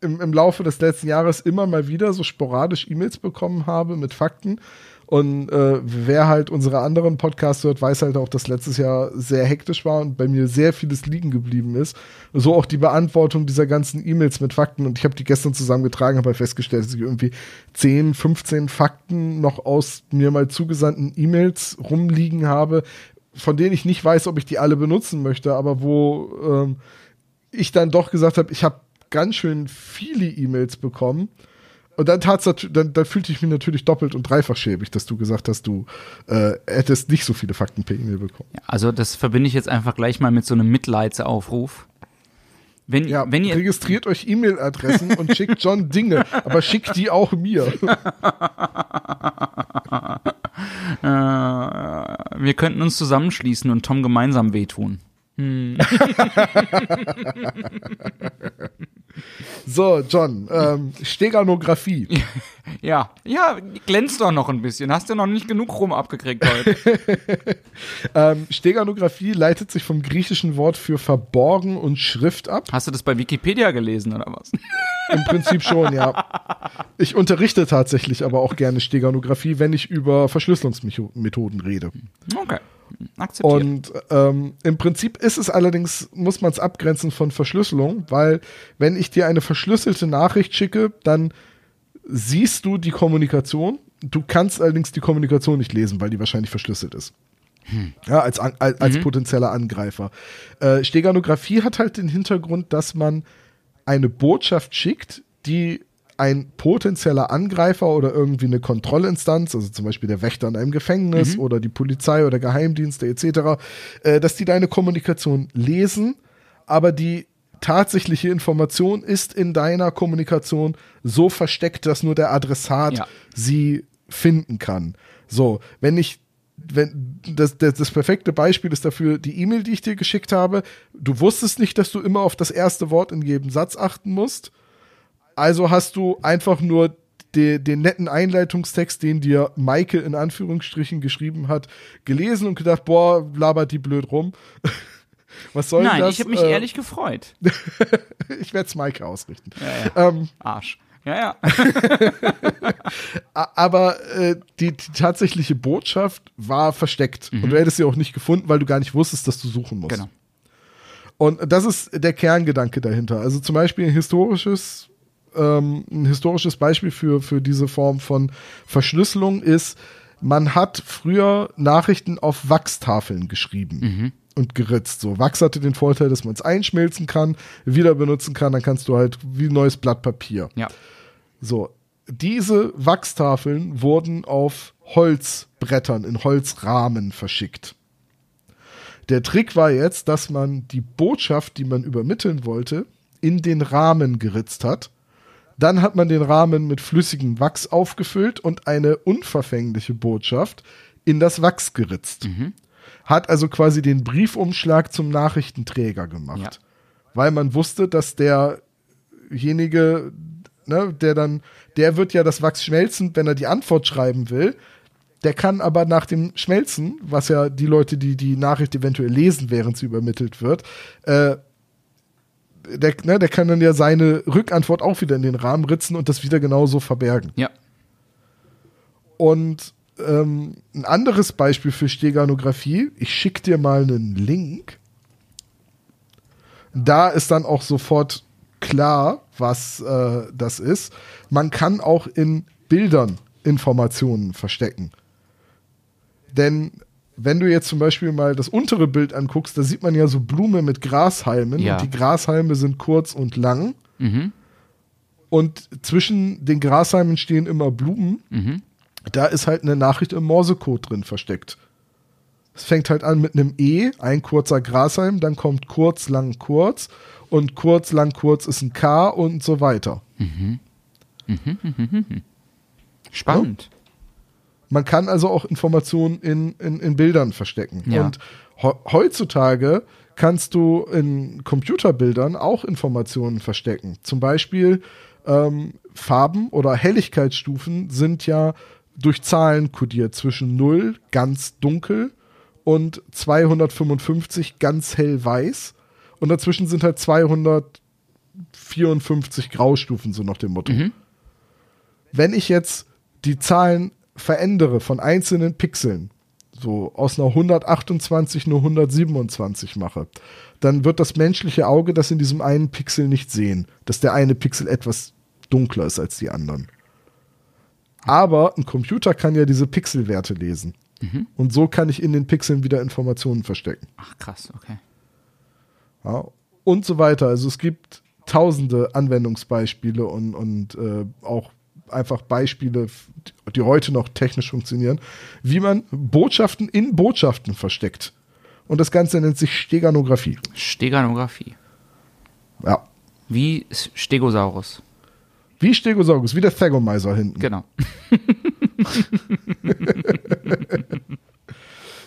im, im Laufe des letzten Jahres immer mal wieder so sporadisch E-Mails bekommen habe mit Fakten und äh, wer halt unsere anderen Podcasts hört, weiß halt auch, dass letztes Jahr sehr hektisch war und bei mir sehr vieles liegen geblieben ist. So auch die Beantwortung dieser ganzen E-Mails mit Fakten. Und ich habe die gestern zusammengetragen, habe halt festgestellt, dass ich irgendwie 10, 15 Fakten noch aus mir mal zugesandten E-Mails rumliegen habe, von denen ich nicht weiß, ob ich die alle benutzen möchte, aber wo ähm, ich dann doch gesagt habe, ich habe ganz schön viele E-Mails bekommen und dann, dann, dann fühlte ich mich natürlich doppelt und dreifach schäbig, dass du gesagt hast, du äh, hättest nicht so viele Fakten per E-Mail bekommen. Ja, also das verbinde ich jetzt einfach gleich mal mit so einem Mitleidsaufruf. Wenn, ja, wenn ihr registriert euch E-Mail-Adressen und schickt John Dinge, aber schickt die auch mir. äh, wir könnten uns zusammenschließen und Tom gemeinsam wehtun. Hm. so, John, ähm, Steganographie. Ja, ja, glänzt doch noch ein bisschen. Hast du noch nicht genug rum abgekriegt heute? ähm, Steganographie leitet sich vom griechischen Wort für verborgen und Schrift ab. Hast du das bei Wikipedia gelesen oder was? Im Prinzip schon, ja. Ich unterrichte tatsächlich aber auch gerne Steganographie, wenn ich über Verschlüsselungsmethoden rede. Okay. Akzeptiert. Und ähm, im Prinzip ist es allerdings, muss man es abgrenzen von Verschlüsselung, weil wenn ich dir eine verschlüsselte Nachricht schicke, dann siehst du die Kommunikation. Du kannst allerdings die Kommunikation nicht lesen, weil die wahrscheinlich verschlüsselt ist. Hm. Ja, als, als, als mhm. potenzieller Angreifer. Äh, Steganographie hat halt den Hintergrund, dass man eine Botschaft schickt, die ein potenzieller Angreifer oder irgendwie eine Kontrollinstanz, also zum Beispiel der Wächter in einem Gefängnis mhm. oder die Polizei oder Geheimdienste etc., äh, dass die deine Kommunikation lesen, aber die tatsächliche Information ist in deiner Kommunikation so versteckt, dass nur der Adressat ja. sie finden kann. So, wenn ich wenn das, das, das perfekte Beispiel ist dafür die E-Mail, die ich dir geschickt habe. Du wusstest nicht, dass du immer auf das erste Wort in jedem Satz achten musst. Also hast du einfach nur de, den netten Einleitungstext, den dir Maike in Anführungsstrichen geschrieben hat, gelesen und gedacht, boah, labert die blöd rum. Was soll Nein, das? ich habe mich äh, ehrlich gefreut. ich werde es Maike ausrichten. Ja, ja. Ähm, Arsch. Ja, ja. Aber äh, die, die, tatsächliche Botschaft war versteckt. Mhm. Und du hättest sie auch nicht gefunden, weil du gar nicht wusstest, dass du suchen musst. Genau. Und das ist der Kerngedanke dahinter. Also zum Beispiel ein historisches ähm, ein historisches Beispiel für, für diese Form von Verschlüsselung ist, man hat früher Nachrichten auf Wachstafeln geschrieben. Mhm. Und geritzt. So, Wachs hatte den Vorteil, dass man es einschmelzen kann, wieder benutzen kann, dann kannst du halt wie ein neues Blatt Papier. Ja. So, diese Wachstafeln wurden auf Holzbrettern, in Holzrahmen verschickt. Der Trick war jetzt, dass man die Botschaft, die man übermitteln wollte, in den Rahmen geritzt hat dann hat man den Rahmen mit flüssigem Wachs aufgefüllt und eine unverfängliche Botschaft in das Wachs geritzt. Mhm. Hat also quasi den Briefumschlag zum Nachrichtenträger gemacht. Ja. Weil man wusste, dass derjenige, ne, der dann, der wird ja das Wachs schmelzen, wenn er die Antwort schreiben will. Der kann aber nach dem Schmelzen, was ja die Leute, die die Nachricht eventuell lesen, während sie übermittelt wird, äh, der, ne, der kann dann ja seine Rückantwort auch wieder in den Rahmen ritzen und das wieder genauso verbergen. Ja. Und ähm, ein anderes Beispiel für Steganographie, ich schicke dir mal einen Link. Da ist dann auch sofort klar, was äh, das ist. Man kann auch in Bildern Informationen verstecken. Denn wenn du jetzt zum Beispiel mal das untere Bild anguckst, da sieht man ja so Blume mit Grashalmen Ja. und die Grashalme sind kurz und lang. Mhm. Und zwischen den Grashalmen stehen immer Blumen. Mhm. Da ist halt eine Nachricht im Morsecode drin versteckt. Es fängt halt an mit einem E, ein kurzer Grashalm, dann kommt kurz, lang, kurz und kurz, lang, kurz ist ein K und so weiter. Spannend. Man kann also auch Informationen in, in, in Bildern verstecken. Ja. Und he heutzutage kannst du in Computerbildern auch Informationen verstecken. Zum Beispiel ähm, Farben oder Helligkeitsstufen sind ja durch Zahlen kodiert zwischen 0 ganz dunkel und 255 ganz hell weiß. Und dazwischen sind halt 254 Graustufen, so nach dem Motto. Wenn ich jetzt die Zahlen verändere von einzelnen Pixeln, so aus einer 128 nur 127 mache, dann wird das menschliche Auge das in diesem einen Pixel nicht sehen, dass der eine Pixel etwas dunkler ist als die anderen. Aber ein Computer kann ja diese Pixelwerte lesen. Und so kann ich in den Pixeln wieder Informationen verstecken. Ach, krass, okay. Ja, und so weiter. Also es gibt tausende Anwendungsbeispiele und, und äh, auch einfach Beispiele, die heute noch technisch funktionieren, wie man Botschaften in Botschaften versteckt. Und das Ganze nennt sich Steganographie. Steganographie. Ja. Wie Stegosaurus. Wie Stegosaurus, wie der Thagomizer hinten. Genau.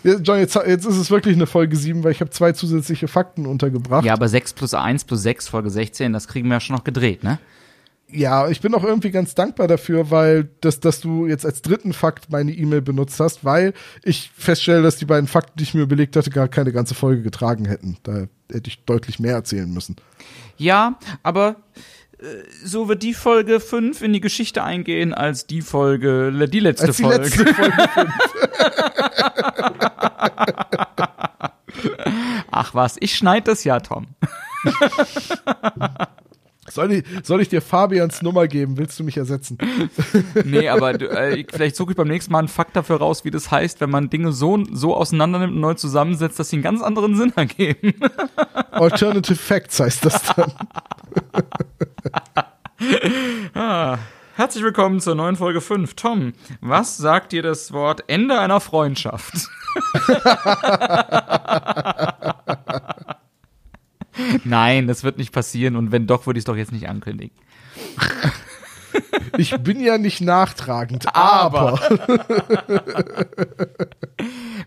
John, jetzt, jetzt ist es wirklich eine Folge 7, weil ich habe zwei zusätzliche Fakten untergebracht. Ja, aber 6 plus 1 plus 6, Folge 16, das kriegen wir ja schon noch gedreht, ne? Ja, ich bin auch irgendwie ganz dankbar dafür, weil das, dass du jetzt als dritten Fakt meine E-Mail benutzt hast, weil ich feststelle, dass die beiden Fakten, die ich mir überlegt hatte, gar keine ganze Folge getragen hätten. Da hätte ich deutlich mehr erzählen müssen. Ja, aber äh, so wird die Folge 5 in die Geschichte eingehen als die Folge, die letzte Als die Folge. letzte Folge. Ach was, ich schneid das ja, Tom. soll, ich, soll ich dir Fabians Nummer geben? Willst du mich ersetzen? Nee, aber äh, vielleicht suche ich beim nächsten Mal einen Fakt dafür raus, wie das heißt, wenn man Dinge so, so auseinander nimmt und neu zusammensetzt, dass sie einen ganz anderen Sinn ergeben. Alternative Facts heißt das dann. Herzlich willkommen zur neuen Folge 5. Tom, was sagt dir das Wort Ende einer Freundschaft? Nein, das wird nicht passieren und wenn doch, würde ich es doch jetzt nicht ankündigen. Ich bin ja nicht nachtragend, aber.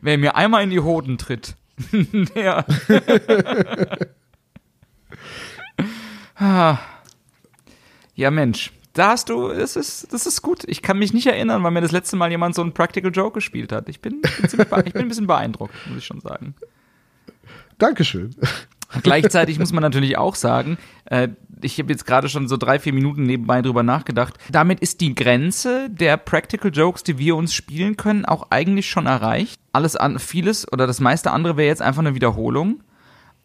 Wer mir einmal in die Hoden tritt, der. Ja, Mensch. Da hast du, es ist, das ist gut. Ich kann mich nicht erinnern, weil mir das letzte Mal jemand so einen Practical Joke gespielt hat. Ich bin, bin, ziemlich bee- ich bin ein bisschen beeindruckt, muss ich schon sagen. Dankeschön. Gleichzeitig muss man natürlich auch sagen, äh, ich habe jetzt gerade schon so drei, vier Minuten nebenbei drüber nachgedacht. Damit ist die Grenze der Practical Jokes, die wir uns spielen können, auch eigentlich schon erreicht. Alles an, vieles oder das meiste andere wäre jetzt einfach eine Wiederholung.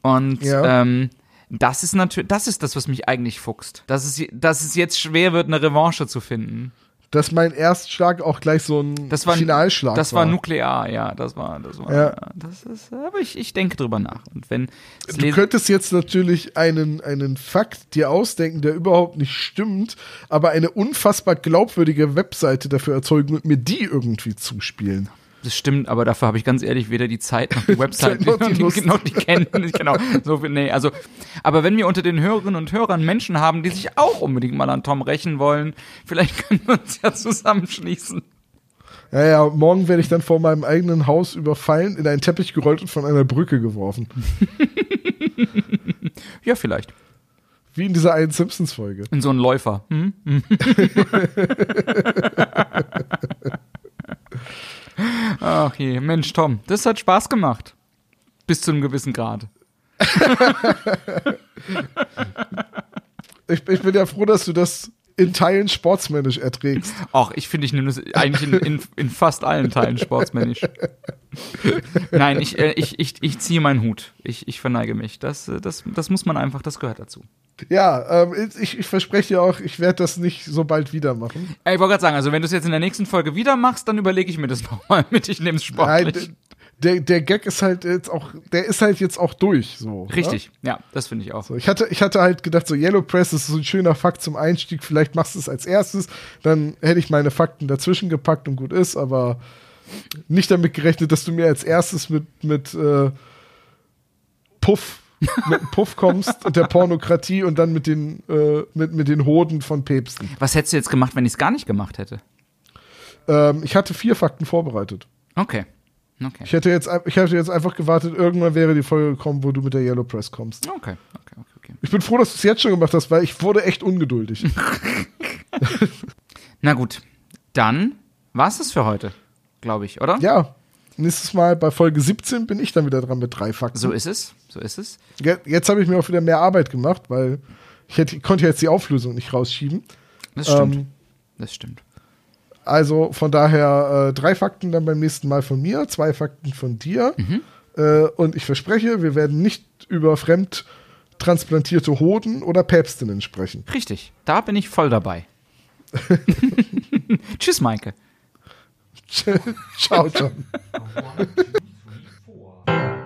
Und Ja. ähm, das ist natürlich, das ist das, was mich eigentlich fuchst. Dass es, dass es jetzt schwer wird, eine Revanche zu finden. Dass mein Erstschlag auch gleich so ein Das war Finalschlag Das war nuklear, ja. Das war, das war. Ja. Das ist, aber ich, ich denke drüber nach. Und wenn Du könntest jetzt natürlich einen, einen Fakt dir ausdenken, der überhaupt nicht stimmt, aber eine unfassbar glaubwürdige Webseite dafür erzeugen und mir die irgendwie zuspielen. Das stimmt, aber dafür habe ich ganz ehrlich weder die Zeit noch die Website noch die Lust. noch die Kenntnis, genau. So, viel- nee, also, aber wenn wir unter den Hörerinnen und Hörern Menschen haben, die sich auch unbedingt mal an Tom rächen wollen, vielleicht können wir uns ja zusammenschließen. Ja, ja, morgen werde ich dann vor meinem eigenen Haus überfallen, in einen Teppich gerollt und von einer Brücke geworfen. Ja, vielleicht. Wie in dieser einen Simpsons-Folge. In so einen Läufer. Hm? Ach je, Mensch, Tom, das hat Spaß gemacht. Bis zu einem gewissen Grad. Ich, ich bin ja froh, dass du das in Teilen sportsmännisch erträgst. Ach, ich finde, ich nehme das eigentlich in, in, in fast allen Teilen sportsmännisch. Nein, ich, äh, ich, ich, ich ziehe meinen Hut. Ich, ich verneige mich. Das, äh, das, das muss man einfach, das gehört dazu. Ja, ähm, ich, ich verspreche dir auch, ich werde das nicht so bald wieder machen. Ey, ich wollte gerade sagen, also wenn du es jetzt in der nächsten Folge wieder machst, dann überlege ich mir das nochmal mit. Ich nehme es sportlich. Nein, der, der Gag ist halt jetzt auch, der ist halt jetzt auch durch, so. Richtig, ja, das finde ich auch. So, ich hatte, ich hatte halt gedacht, so Yellow Press ist so ein schöner Fakt zum Einstieg, vielleicht machst du es als erstes, dann hätte ich meine Fakten dazwischen gepackt und gut ist, aber nicht damit gerechnet, dass du mir als erstes mit, mit äh, Puff, mit einem Puff kommst und der Pornokratie und dann mit den, äh, mit, mit den Hoden von Päpsten. Was hättest du jetzt gemacht, wenn ich es gar nicht gemacht hätte? Ähm, ich hatte vier Fakten vorbereitet. Okay. Okay. Ich hätte jetzt, ich hätte jetzt einfach gewartet, irgendwann wäre die Folge gekommen, wo du mit der Yellow Press kommst. Okay, okay, okay, okay. Ich bin froh, dass du es jetzt schon gemacht hast, weil ich wurde echt ungeduldig. Na gut, dann war es das für heute, glaube ich, oder? ja, nächstes Mal bei Folge 17 bin ich dann wieder dran mit drei Fakten. So ist es, so ist es. Je- Jetzt habe ich mir auch wieder mehr Arbeit gemacht, weil ich hätte, konnte jetzt die Auflösung nicht rausschieben. Das stimmt. Ähm, das stimmt. Also von daher äh, drei Fakten dann beim nächsten Mal von mir, zwei Fakten von dir. Mhm. Äh, und ich verspreche, wir werden nicht über fremd transplantierte Hoden oder Päpstinnen sprechen. Richtig, da bin ich voll dabei. Tschüss, Maike. Ciao, John.